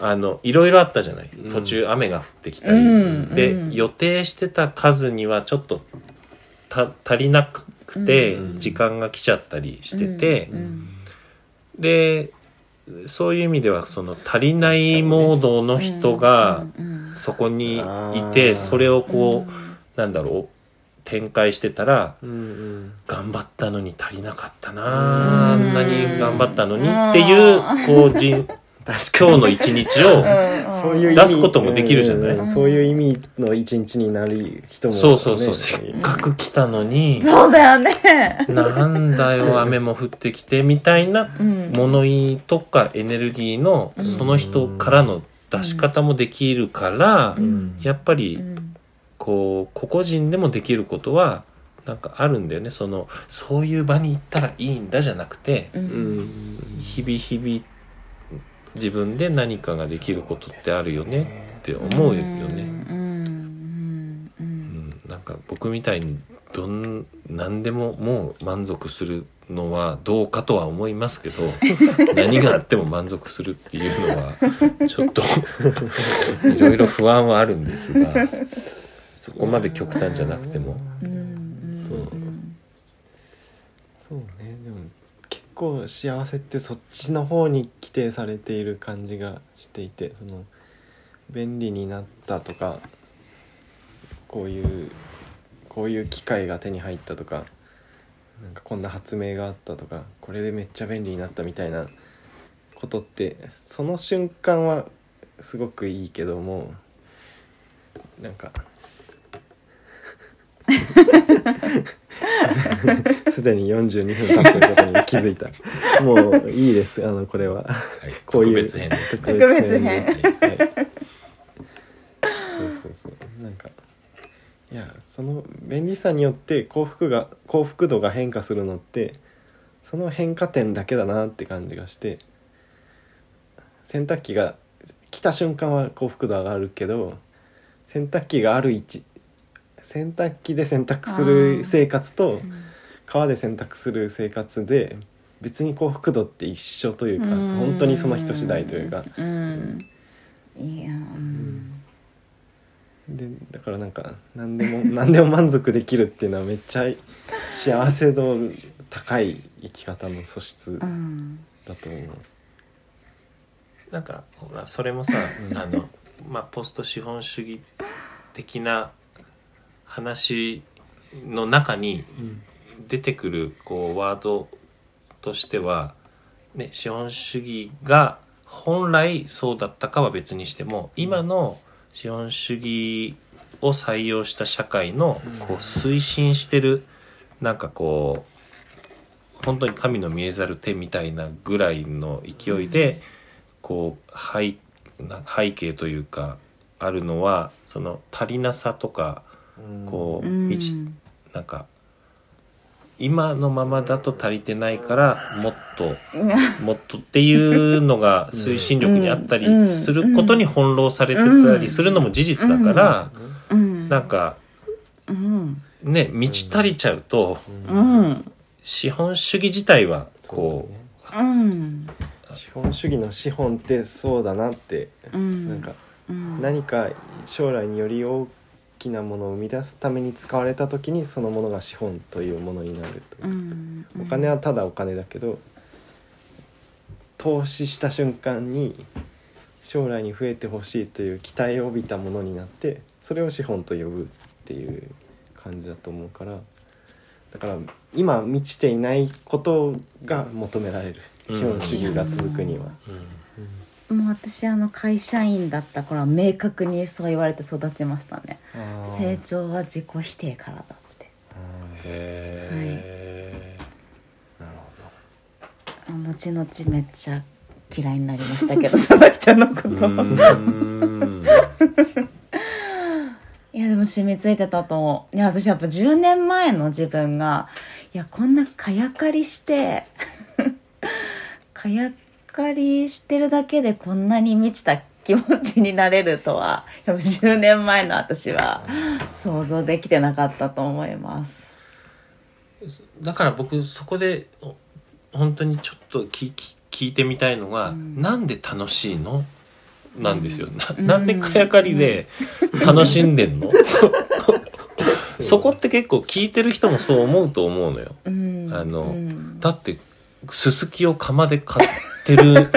あのいろいろあったじゃない。途中雨が降ってきたり、うんで、うん。予定してた数にはちょっとた足りなくて、うん。時間が来ちゃったりしてて、うん。でそういう意味ではその足りないモードの人がうんそこにいてそれをこう、うんなんだろう展開してたら頑張ったのに足りなかったなあうん。んなに頑張ったのにっていうこう人今日の一日をそういう意味出すこともできるじゃない？うん。そういう意味の一日になる人も、ね、そうそうそうせっかく来たのに。そうだよね。なんだよ雨も降ってきてみたいなうん。物言いとかエネルギーのその人からの出し方もできるからうん。やっぱりうん。こう個々人でもできることはなんかあるんだよね。そのそういう場に行ったらいいんだじゃなくてううんん。日々日々自分で何かができることってあるよねって思うよね。うんうんなんか僕みたいにどん何でももう満足するのはどうかとは思いますけど 何があっても満足するっていうのはちょっと いろいろ不安はあるんですがそこまで極端じゃなくても。うんうんそうねでも結構幸せってそっちの方に規定されている感じがしていてその便利になったとかこういうこういう機械が手に入ったとかなんかこんな発明があったとかこれでめっちゃ便利になったみたいなことってその瞬間はすごくいいけどもなんか すでに42分経ってることに気づいた。もういいですあのこれは。はい、こういう。特別編です特別編。ですはい、そうそうそう。なんかいやその便利さによって幸福が幸福度が変化するのってその変化点だけだなって感じがして洗濯機が来た瞬間は幸福度上がるけど洗濯機がある位置洗濯機で洗濯する生活と川で洗濯する生活で別に幸福度って一緒というかうん。本当にその人次第というか。うん。いやうん。でだからなんか何でも 何でも満足できるっていうのはめっちゃ幸せ度高い生き方の素質うん。だと思う。なんかほらそれもさ、あのまあポスト資本主義的な話の中に出てくるこうワードとしては、ね、資本主義が本来そうだったかは別にしても今の資本主義を採用した社会のこう推進してるなんかこう本当に神の見えざる手みたいなぐらいの勢いでこう背な背景というかあるのはその足りなさとかこううん。なんか今のままだと足りてないからもっともっとっていうのが推進力にあったりすることに翻弄されてたりするのも事実だからうん。なんかうん。ね満ち足りちゃうとうん。資本主義自体はこううん。資本主義の資本ってそうだなってうん。なんかうん。何か将来により大きなものを生み出すために使われた時にそのものが資本というものになるとう。んお金はただお金だけど投資した瞬間に将来に増えてほしいという期待を帯びたものになってそれを資本と呼ぶっていう感じだと思うから。だから今満ちていないことが求められる。資本主義が続くには。うんもう私あの会社員だった頃は明確にそう言われて育ちましたね。成長は自己否定からだって。へなる後々めっちゃ嫌いになりましたけど その人のこと。ーうーん。いやでも染みついてたと思う。いや私やっぱ10年前の自分がいやこんなかやかりしてかやかりしてるだけでこんなに満ちた気持ちになれるとはやっぱ10年前の私は想像できてなかったと思います。だから僕そこでお本当にちょっと聞き聞いてみたいのが、うん。なんで楽しいの？なんですよ、うん。ななんでかやかりで楽しんでんの、そこって結構聞いてる人もそう思うと思うのよ。うん。あのうん。だってすすきを釜で買ってる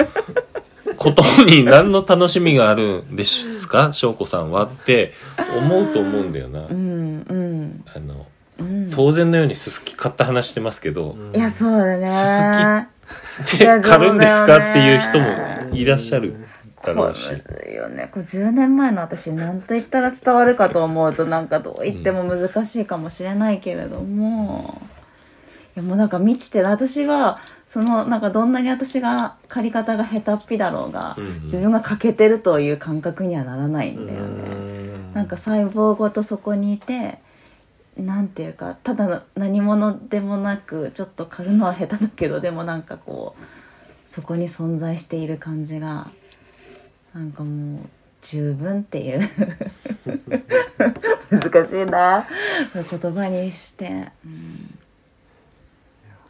ことに何の楽しみがあるんですか？翔子さんはって思うと思うんだよな、うんうん。あのうん。当然のようにすすき買った話してますけど、いやそうだね。すすでいや買るんですかっていう人もいらっしゃるよね。これ10年前の私何と言ったら伝わるかと思うとなんかどう言っても難しいかもしれないけれども、いやもうなんか満ちてる私はそのなんかどんなに私が借り方が下手っぴだろうが、うんうん。自分が欠けてるという感覚にはならないんだよね。なんか細胞ごとそこにいてなんていうかただの何者でもなくちょっと狩るのは下手だけどでもなんかこうそこに存在している感じがなんかもう十分っていう。難しいな。言葉にして、うん、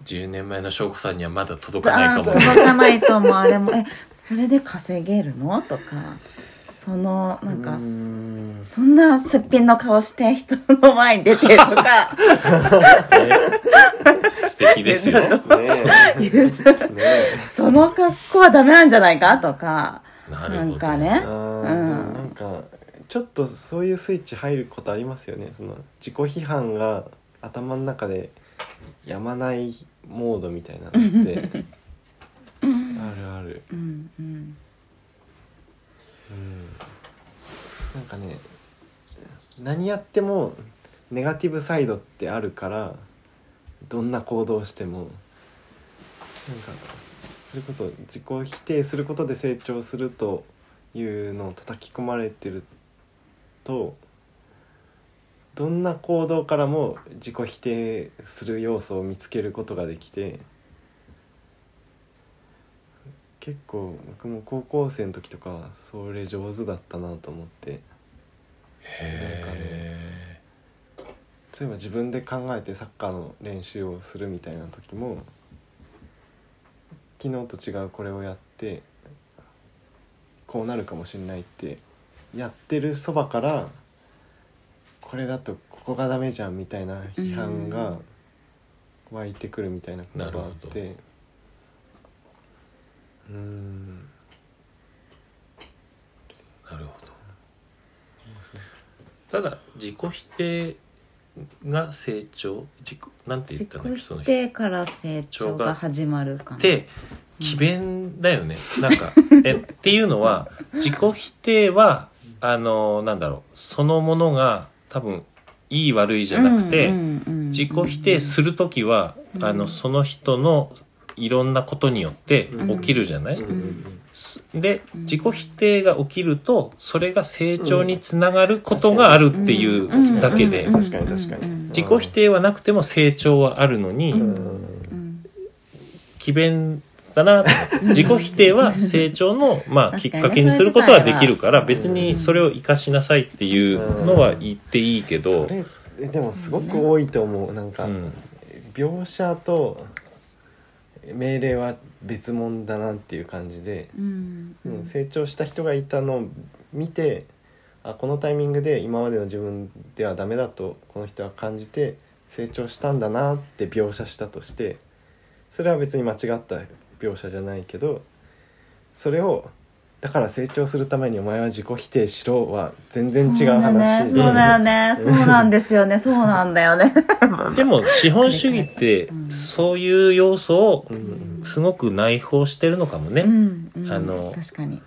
10年前の翔子さんにはまだ届かないかも。あー届かないと思う。あれもえそれで稼げるの？とか。そのなんかすそんなすっぴんの顔して人の前に出てるとか。素敵ですよ。ね。その格好はダメなんじゃないか？とか。なんかね。うん。なんかちょっとそういうスイッチ入ることありますよね。その自己批判が頭の中でやまないモードみたいなのってあるある。うんうんうん。なんかね何やってもネガティブサイドってあるからどんな行動してもなんかそれこそ自己否定することで成長するというのを叩き込まれてるとどんな行動からも自己否定する要素を見つけることができて結構僕も高校生の時とかそれ上手だったなと思って。へ例えば自分で考えてサッカーの練習をするみたいな時も昨日と違うこれをやってこうなるかもしれないってやってるそばからこれだとここがダメじゃんみたいな批判が湧いてくるみたいなことがあって。うん。えなるほど。ただ自己否定が成長？自己なんて言自ったんだっけ？己その人。否定から成長が始まるかな。って詭弁だよね、なんかえっていうのは自己否定はあのなんだろう。そのものが多分いい悪いじゃなくて、自己否定する時は、うん。あのその人のいろんなことによって起きるじゃない、で自己否定が起きるとそれが成長につながることがあるっていうだけで。確かに確かに。自己否定はなくても成長はあるのに詭弁だなと。自己否定は成長の、まあ、きっ確かけにすることはできるから別にそれを生かしなさいっていうのは言っていいけど。それえでもすごく多いと思う。なんか、うん。描写と命令は別物だなっていう感じで、うん。ううんん成長した人がいたのを見てあこのタイミングで今までの自分ではダメだとこの人は感じて成長したんだなって描写したとしてそれは別に間違った描写じゃないけどそれをだから成長するためにお前は自己否定しろは全然違う話。そうだよねそうだよね。そうなんですよね。そうなんだよね。でも資本主義ってうんそういう要素をうんすごく内包してるのかもね。うん。うん。あの確かに。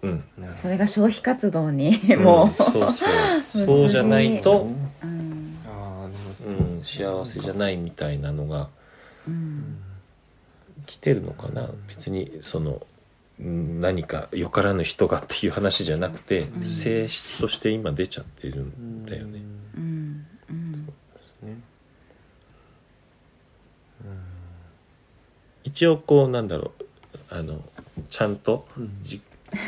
うん、それが消費活動にもそうそう。そうじゃないと、どう、うん。ああでもそううん、幸せじゃないみたいなのがうん来てるのかな？別にそのうん何かよからぬ人がっていう話じゃなくて、性質として今出ちゃってるんだよね。うん。うん。ね。一応こうなんだろうあのちゃんとうん。じ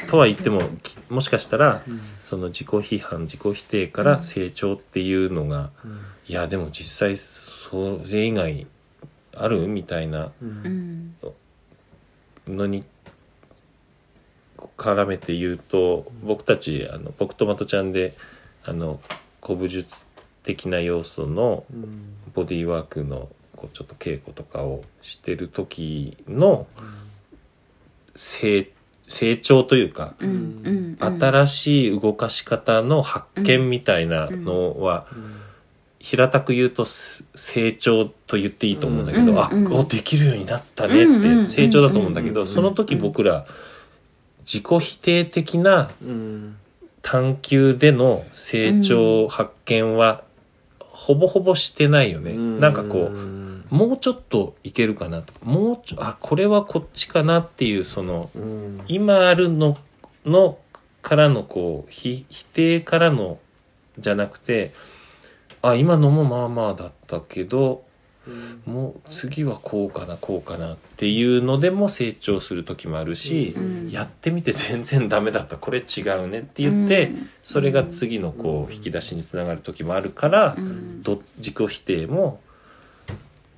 とは言ってもきもしかしたらうん。その自己批判自己否定から成長っていうのが、うん。いやでも実際それ以外ある？みたいな。うん。うん。のに絡めて言うと僕たちあの僕とまとちゃんであの古武術的な要素のうん。ボディーワークのこうちょっと稽古とかをしてる時の成成長というか、うん。うん。うん。新しい動かし方の発見みたいなのは、うん平たく言うとす成長と言っていいと思うんだけど、あ、うんうんおできるようになったねうんうんって成長だと思うんだけど、うんその時僕ら自己否定的なうん。探求での成長発見はほぼほぼしてないよね。なんかこう、うんもうちょっといけるかなと。か、もうちょ、あ、これはこっちかなっていう、その、うん。今あるの、の、からのこう、ひ否定からの、じゃなくて、あ、今のもまあまあだったけど、もう次はこうかな、こうかなっていうのでも成長する時もあるし、うん。やってみて全然ダメだった、これ違うねって言って、うん。それが次のこう、引き出しにつながる時もあるから、うん。ど自己否定も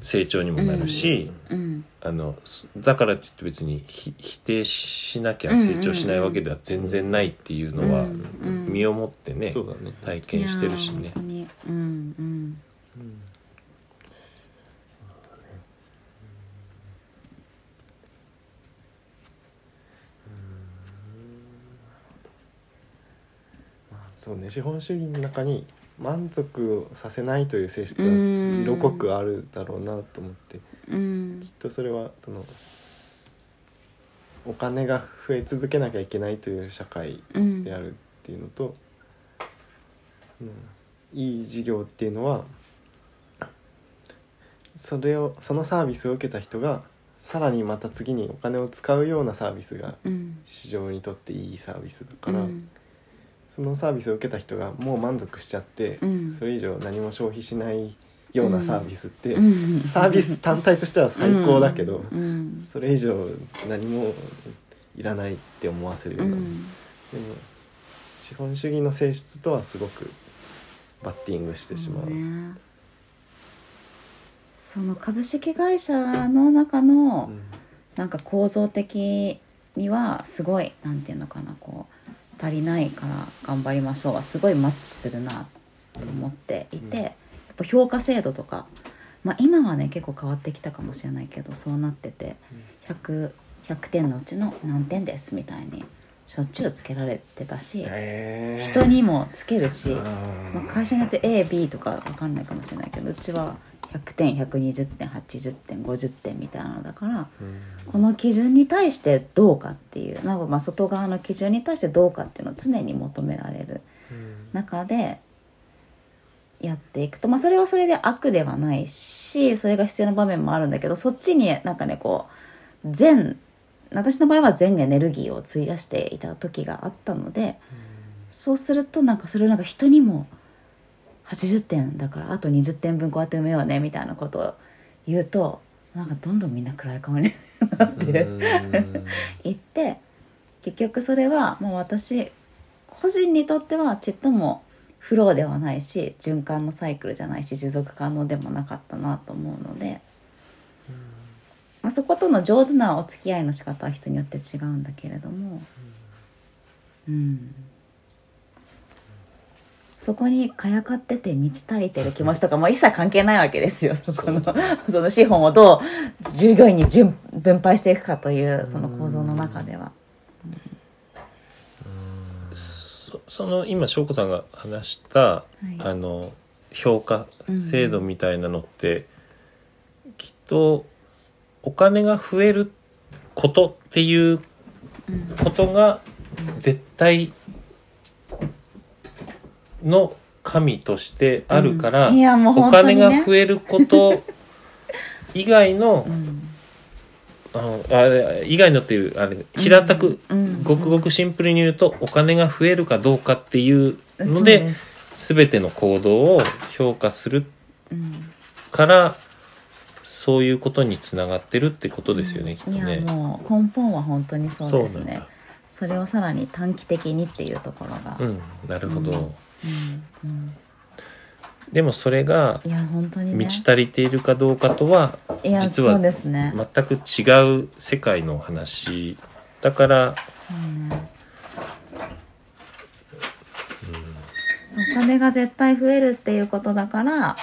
成長にもなるし、うん。あのすだからといって別にひ否定しなきゃ成長しないわけでは全然ないっていうのはうん身をもってねそうだね。体験してるしね。いやー本当にうん。うん。まあそうね資本主義の中に満足させないという性質はうん。色濃くあるだろうなと思って。うん。きっとそれはそのお金が増え続けなきゃいけないという社会うん。であるっていうのと、うん、いい事業っていうのはそれをそのサービスを受けた人がさらにまた次にお金を使うようなサービスがうん。市場にとっていいサービスだから、うんそのサービスを受けた人がもう満足しちゃって、うん。それ以上何も消費しないようなサービスって、うん。サービス単体としては最高だけど、うん。それ以上何もいらないって思わせるような、うん。でも資本主義の性質とはすごくバッティングしてしまう。その株式会社の中のうん。なんか構造的にはすごいなんていうのかなこう足りないから頑張りましょうはすごいマッチするなと思っていて、うん。やっぱ評価制度とか、まあ、今はね結構変わってきたかもしれないけどそうなってて 100, 100点のうちの何点ですみたいにしょっちゅうつけられてたし、へー。人にもつけるし。あまあ、ー会社によって AB とかわかんないかもしれないけどうちは100点120点80点50点みたいなのだからうん。この基準に対してどうかっていうなんかまあ外側の基準に対してどうかっていうのを常に求められるうん。中でやっていくとまあそれはそれで悪ではないしそれが必要な場面もあるんだけどそっちになんかねこう全私の場合は全エネルギーを費やしていた時があったのでそうするとなんかそれをなんか人にも80点だからあと20点分こうやって埋めようねみたいなことを言うとなんかどんどんみんな暗い顔になってうん。いって結局それはもう私個人にとってはちっともフローではないし循環のサイクルじゃないし持続可能でもなかったなと思うので、まあ、そことの上手なお付き合いの仕方は人によって違うんだけれどもうんそこにかやかってて満ち足りてる気持ちとかも一切関係ないわけですよ。そこの その資本をどう従業員に順分配していくかというその構造の中では。そその今翔子さんが話した、い。あの評価制度みたいなのって、きっとお金が増えることっていうことが絶対の神としてあるから、うん。いやもうお本当にね。金が増えること 以外のうん。あのあれ以外のっていうあれ平たく、うん。ごくごくシンプルに言うとお金が増えるかどうかっていうのそうでです。全ての行動を評価するうん。からそういうことにつながってるってことですよね、きっといねや。もう根本は本当にそうですね。そうなんだ。それをさらに短期的にっていうところが、うん、なるほど、うんうん。でもそれがいや本当にね。満ち足りているかどうかとは実は全く違う世界の話だから。そうねお金が絶対増えるっていうことだから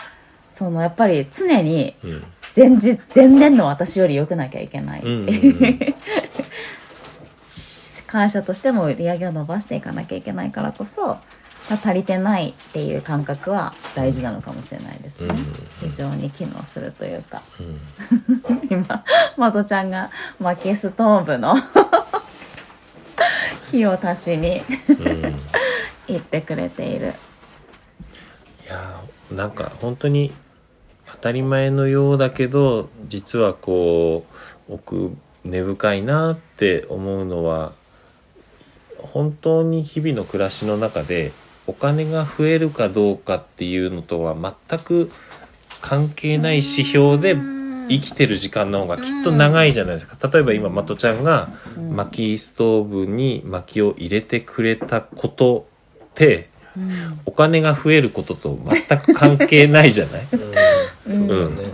そのやっぱり常にうん。前日前年の私より良くなきゃいけない、うんうんうん。会社としても売り上げを伸ばしていかなきゃいけないからこそまあ足りてないっていう感覚は大事なのかもしれないですね、非常に機能するというか。今まどちゃんが薪ストーブの 火を足しにうん。言ってくれている。いやーなんか本当に当たり前のようだけど実はこう奥根深いなって思うのは本当に日々の暮らしの中でお金が増えるかどうかっていうのとは全く関係ない指標で生きてる時間の方がきっと長いじゃないですか。例えば今まとちゃんが薪ストーブに薪を入れてくれたことってうん。お金が増えることと全く関係ないじゃない？うん。そうだね。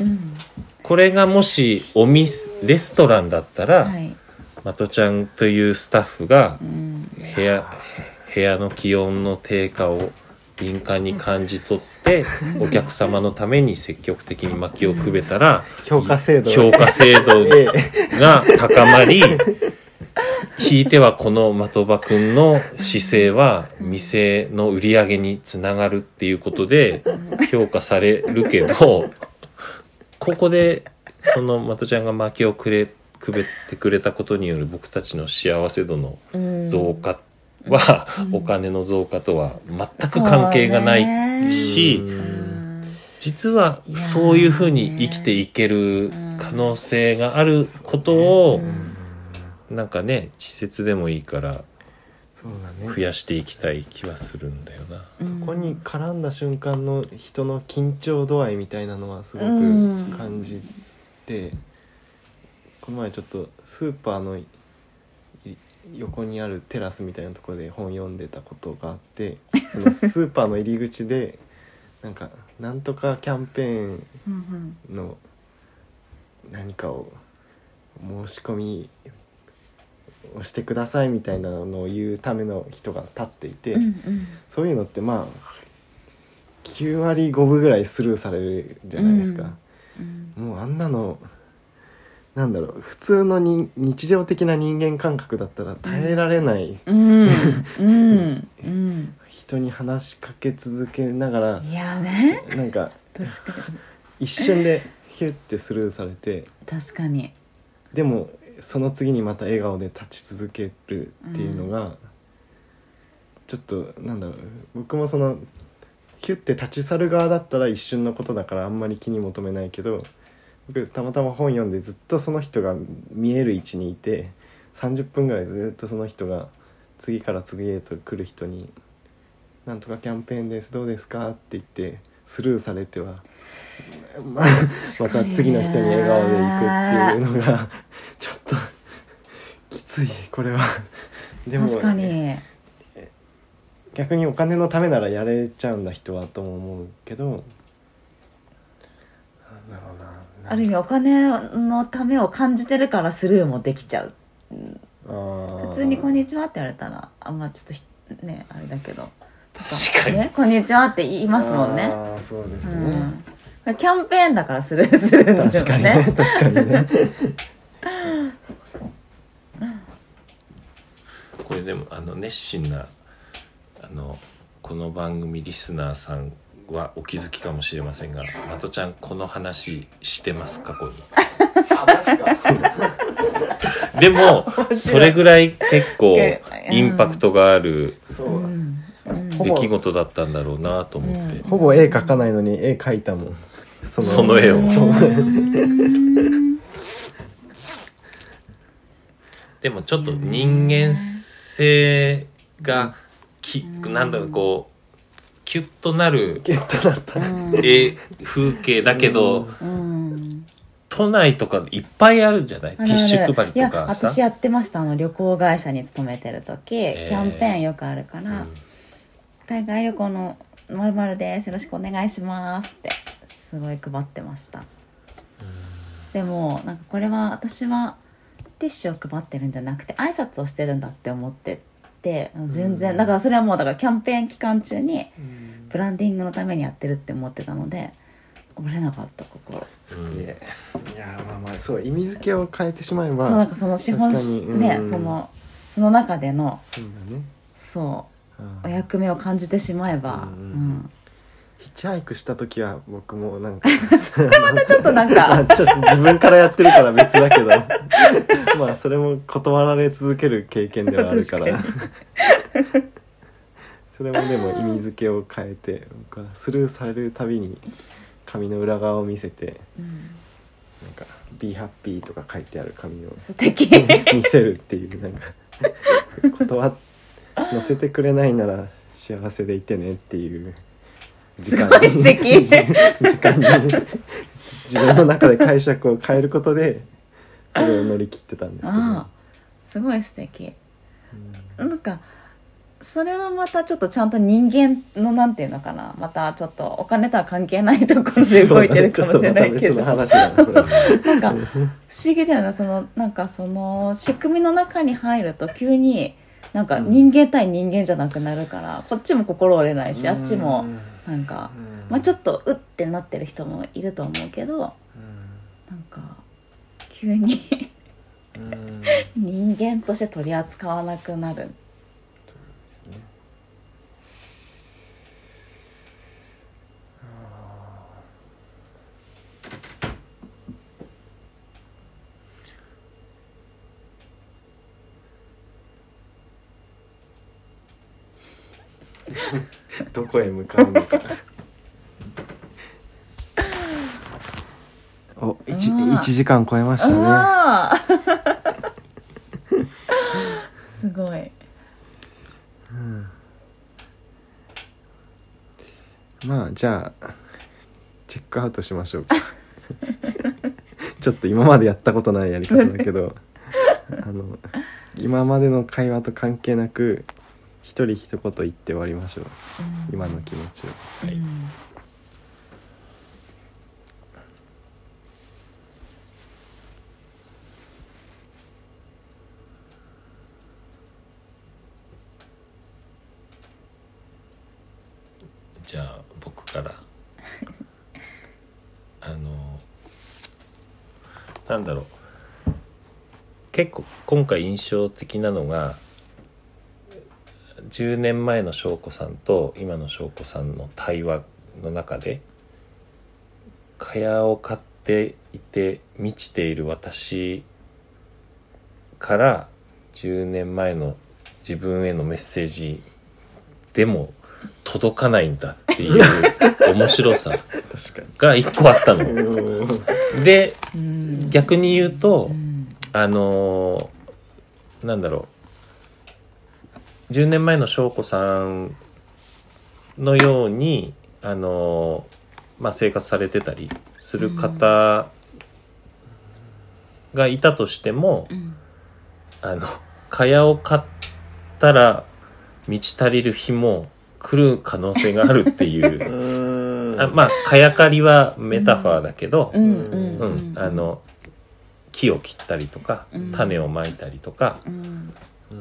うん。これがもしお店レストランだったら、はい。まとちゃんというスタッフがうん。部屋部屋の気温の低下を敏感に感じ取って お客様のために積極的に薪をくべたら評価制度。評価制度 えが高まりひいてはこの的場くんの姿勢は店の売り上げにつながるっていうことで評価されるけどここでその的ちゃんが薪をくれくべってくれたことによる僕たちの幸せ度のうん増加はお金の増加とは全く関係がないし、実はそういうふうに生きていける可能性があることをなんかね稚拙でもいいから増やしていきたい気はするんだよな。そこに絡んだ瞬間の人の緊張度合いみたいなのはすごくうん。感じて、この前ちょっとスーパーのい横にあるテラスみたいなところで本読んでたことがあってそのスーパーの入り口で なんかなんとかキャンペーンうんの何かを申し込みをしてくださいみたいなのを言うための人が立っていて、うんうん。そういうのってまあ9割5分ぐらいスルーされるじゃないですか、うん。もうあんなのなんだろう普通のに日常的な人間感覚だったら耐えられない、うん。うん。うん。人に話しかけ続けながらいやね。なんか確かに。一瞬で ヒュッてスルーされて。確かに。でもその次にまた笑顔で立ち続けるっていうのが、ちょっとなんだろう僕もそのヒュッて立ち去る側だったら一瞬のことだからあんまり気に求めないけど僕たまたま本読んでずっとその人が見える位置にいて30分ぐらいずっとその人が次から次へと来る人に「なんとかキャンペーンですどうですか?」って言ってスルーされては、また次の人に笑顔で行くっていうのがちょっときついこれは。でも確かに逆にお金のためならやれちゃうんだ人はとも思うけどなんだろうなある意味お金のためを感じてるからスルーもできちゃう。普通に「こんにちは」って言われたらあんまちょっとひねあれだけど。確かに。ね「こんにちは」って言いますもんね。そうですね、うん。キャンペーンだからスルーするんです確よね。確かにね。これでもあの熱心なあのこの番組リスナーさんはお気づきかもしれませんがまとちゃんこの話してます過去に？あマジか。でもそれぐらい結構うんインパクトがあるそう。う、ん。うんほぼ出来事だったんだろうなと思って、うん。ほぼ絵描かないのに絵描いたもん。そその絵を。そうでもちょっと人間性がき、なんだろうこうキュッとなるゲットだった。絵風景だけど、うん。都内とかいっぱいあるんじゃない？ティッシュ配りいやとかさ。私やってましたあの旅行会社に勤めてる時、ー。キャンペーンよくあるから、海外旅行のまるです。よろしくお願いしますってすごい配ってました、でもなんかこれは私はティッシュを配ってるんじゃなくて挨拶をしてるんだって思ってて全然だからそれはもうだからキャンペーン期間中にブランディングのためにやってるって思ってたので折れなかった心すげえ。いやまあまあそう意味付けを変えてしまえばそうなんかその資本ねうん。そのその中でのそうだね。そううん。お役目を感じてしまえば、うん。うんヒッチハイクした時は僕もなんか それまたちょっとなんま あかちょっと自分からやってるから別だけど。まあそれも断られ続ける経験ではあるから。確それもでも意味付けを変えて僕はスルーされるたびに紙の裏側を見せてうん。なんか「Be happy」とか書いてある紙を素敵。見せるっていうなんか断っ載せてくれないなら幸せでいてねっていう。時すごい素敵。時間。に自分の中で解釈を変えることでそれを乗り切ってたんですけど。すごい素敵。なんかそれはまたちょっとちゃんと人間のなんていうのかな。またちょっとお金とは関係ないところで動いてるかもしれないけど。なんか不思議だよね。そのなんかその仕組みの中に入ると急になんか人間対人間じゃなくなるからこっちも心折れないしあっちもなんか、まあ、ちょっとうってなってる人もいると思うけどなんか急に人間として取り扱わなくなる どこへ向かうのか。お一一時間超えましたね。すごい。まあじゃあチェックアウトしましょうか。ちょっと今までやったことないやり方だけど。あの今までの会話と関係なく一人一言言って終わりましょう。今の気持ちを。はい。うん。じゃあ僕から。あのなんだろう。結構今回印象的なのが10年前の翔子さんと今の翔子さんの対話の中で蚊帳を買っていて満ちている私から10年前の自分へのメッセージでも届かないんだっていう 面白さが一個あったの。にでうん。逆に言うとうん。あのーなんだろう10年前の翔子さんのようにあのーまあ、生活されてたりする方がいたとしても、うん。あの蚊帳を買ったら満ち足りる日も来る可能性があるっていう。あまあ蚊帳刈りはメタファーだけど、木を切ったりとか、うん。種をまいたりとか、うん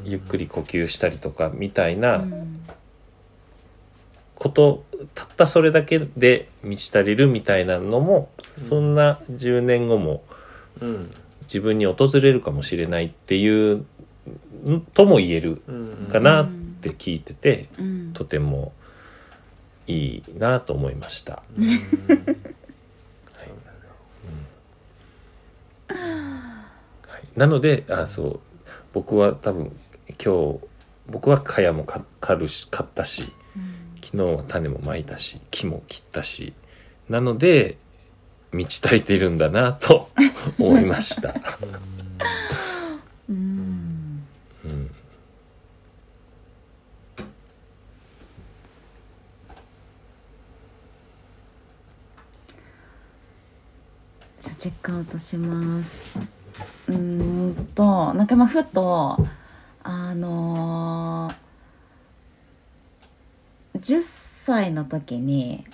ゆっくり呼吸したりとかみたいなうん。こと、たったそれだけで満ち足りるみたいなのも、そんな10年後もうん。自分に訪れるかもしれないっていうんとも言えるうん。かなって聞いてて、うん。とてもいいなと思いました。はい、なのであそう僕は多分今日僕は茅も刈るし買ったし、うん、昨日は種もまいたし木も切ったしなので満ち足りているんだなと 思いました。うん、じゃあチェックアウトします。うーんとなんかまあふとあのー、10歳の時に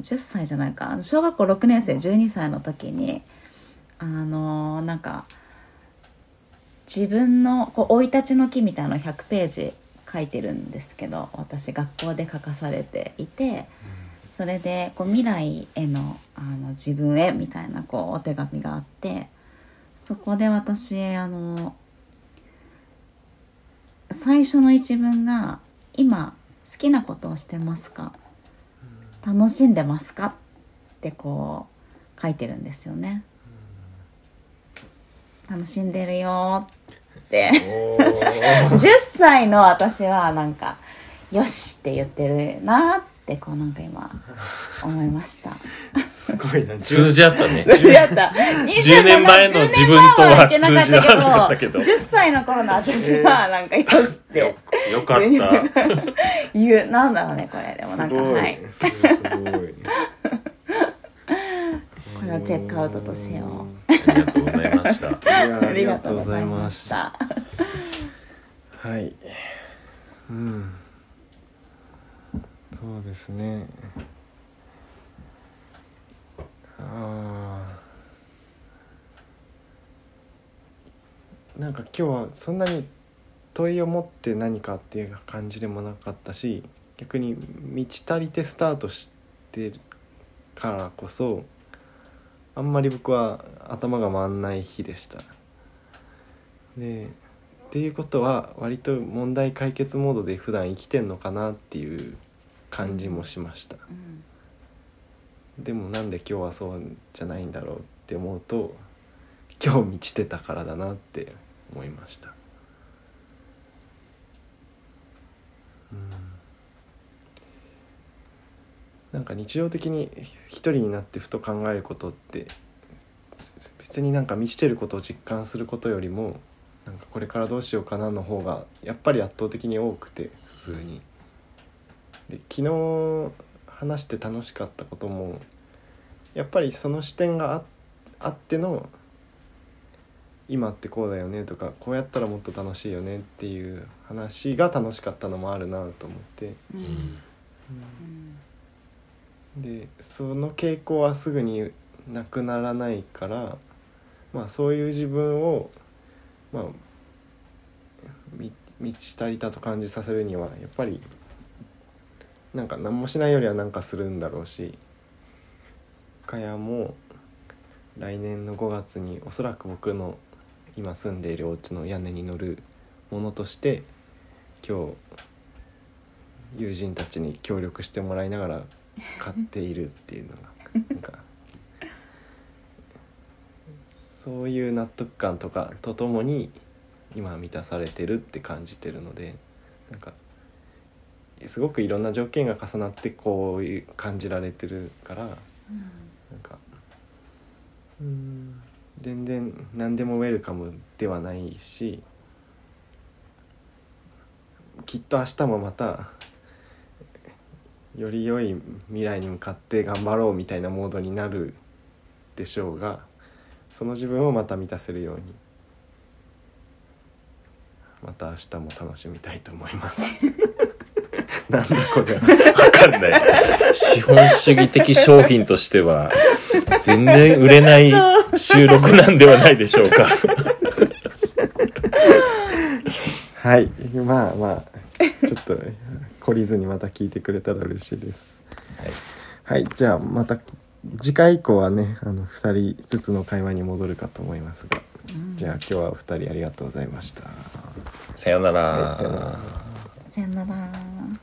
10歳じゃないか小学校6年生12歳の時にあのーなんか自分のこう生い立ちの木みたいなの100ページ書いてるんですけど私学校で書かされていてそれでこう未来へのあの自分へみたいなこうお手紙があってそこで私あの最初の一文が「今好きなことをしてますか？楽しんでますか?」ってこう書いてるんですよね。楽しんでるよっておー 10歳の私はなんか「よし!」って言ってるなってこうなんか今思いました。すごいな。通じ合ったね。やった。10年前の自分とは10年前は言ってなか通じ合わなかったけど。10歳の頃の私はなんかよしって。よよかった。言うなんだろうねこれ。でもなんかすごい。はい。すごい。これをチェックアウトとしよう。ありがとうございました。ありがとうございました。はい。うんそうですねあーなんか今日はそんなに問いを持って何かっていう感じでもなかったし逆に満ち足りてスタートしてるからこそあんまり僕は頭が回んない日でした。でっていうことは割と問題解決モードで普段生きてんのかなっていう感じもしました。でもなんで今日はそうじゃないんだろうって思うと今日満ちてたからだなって思いました。うんなんか日常的に一人になってふと考えることって別になんか満ちてることを実感することよりもなんかこれからどうしようかなの方がやっぱり圧倒的に多くて普通に。で昨日話して楽しかったこともやっぱりその視点がああっての今ってこうだよねとかこうやったらもっと楽しいよねっていう話が楽しかったのもあるなと思って。ううん。でその傾向はすぐになくならないからまあそういう自分をまあみ満ち足りたと感じさせるにはやっぱりなんか何もしないよりは何かするんだろうしかやも来年の5月におそらく僕の今住んでいるお家の屋根に乗るものとして今日友人たちに協力してもらいながら買っているっていうのがなんかそういう納得感とかとともに今満たされてるって感じてるのでなんかすごくいろんな条件が重なってこういう感じられてるからなんかうん全然何でもウェルカムではないしきっと明日もまたより良い未来に向かって頑張ろうみたいなモードになるでしょうがその自分をまた満たせるようにまた明日も楽しみたいと思います。なんだこれは。わかんない。資本主義的商品としては、全然売れない収録なんではないでしょうか。はい、まあまあ、ちょっと懲りずにまた聞いてくれたら嬉しいです。はい、じゃあまた次回以降はね、あの二人ずつの会話に戻るかと思いますが、じゃあ今日はお二人ありがとうございました。さよなら。はいさよなら。さよなら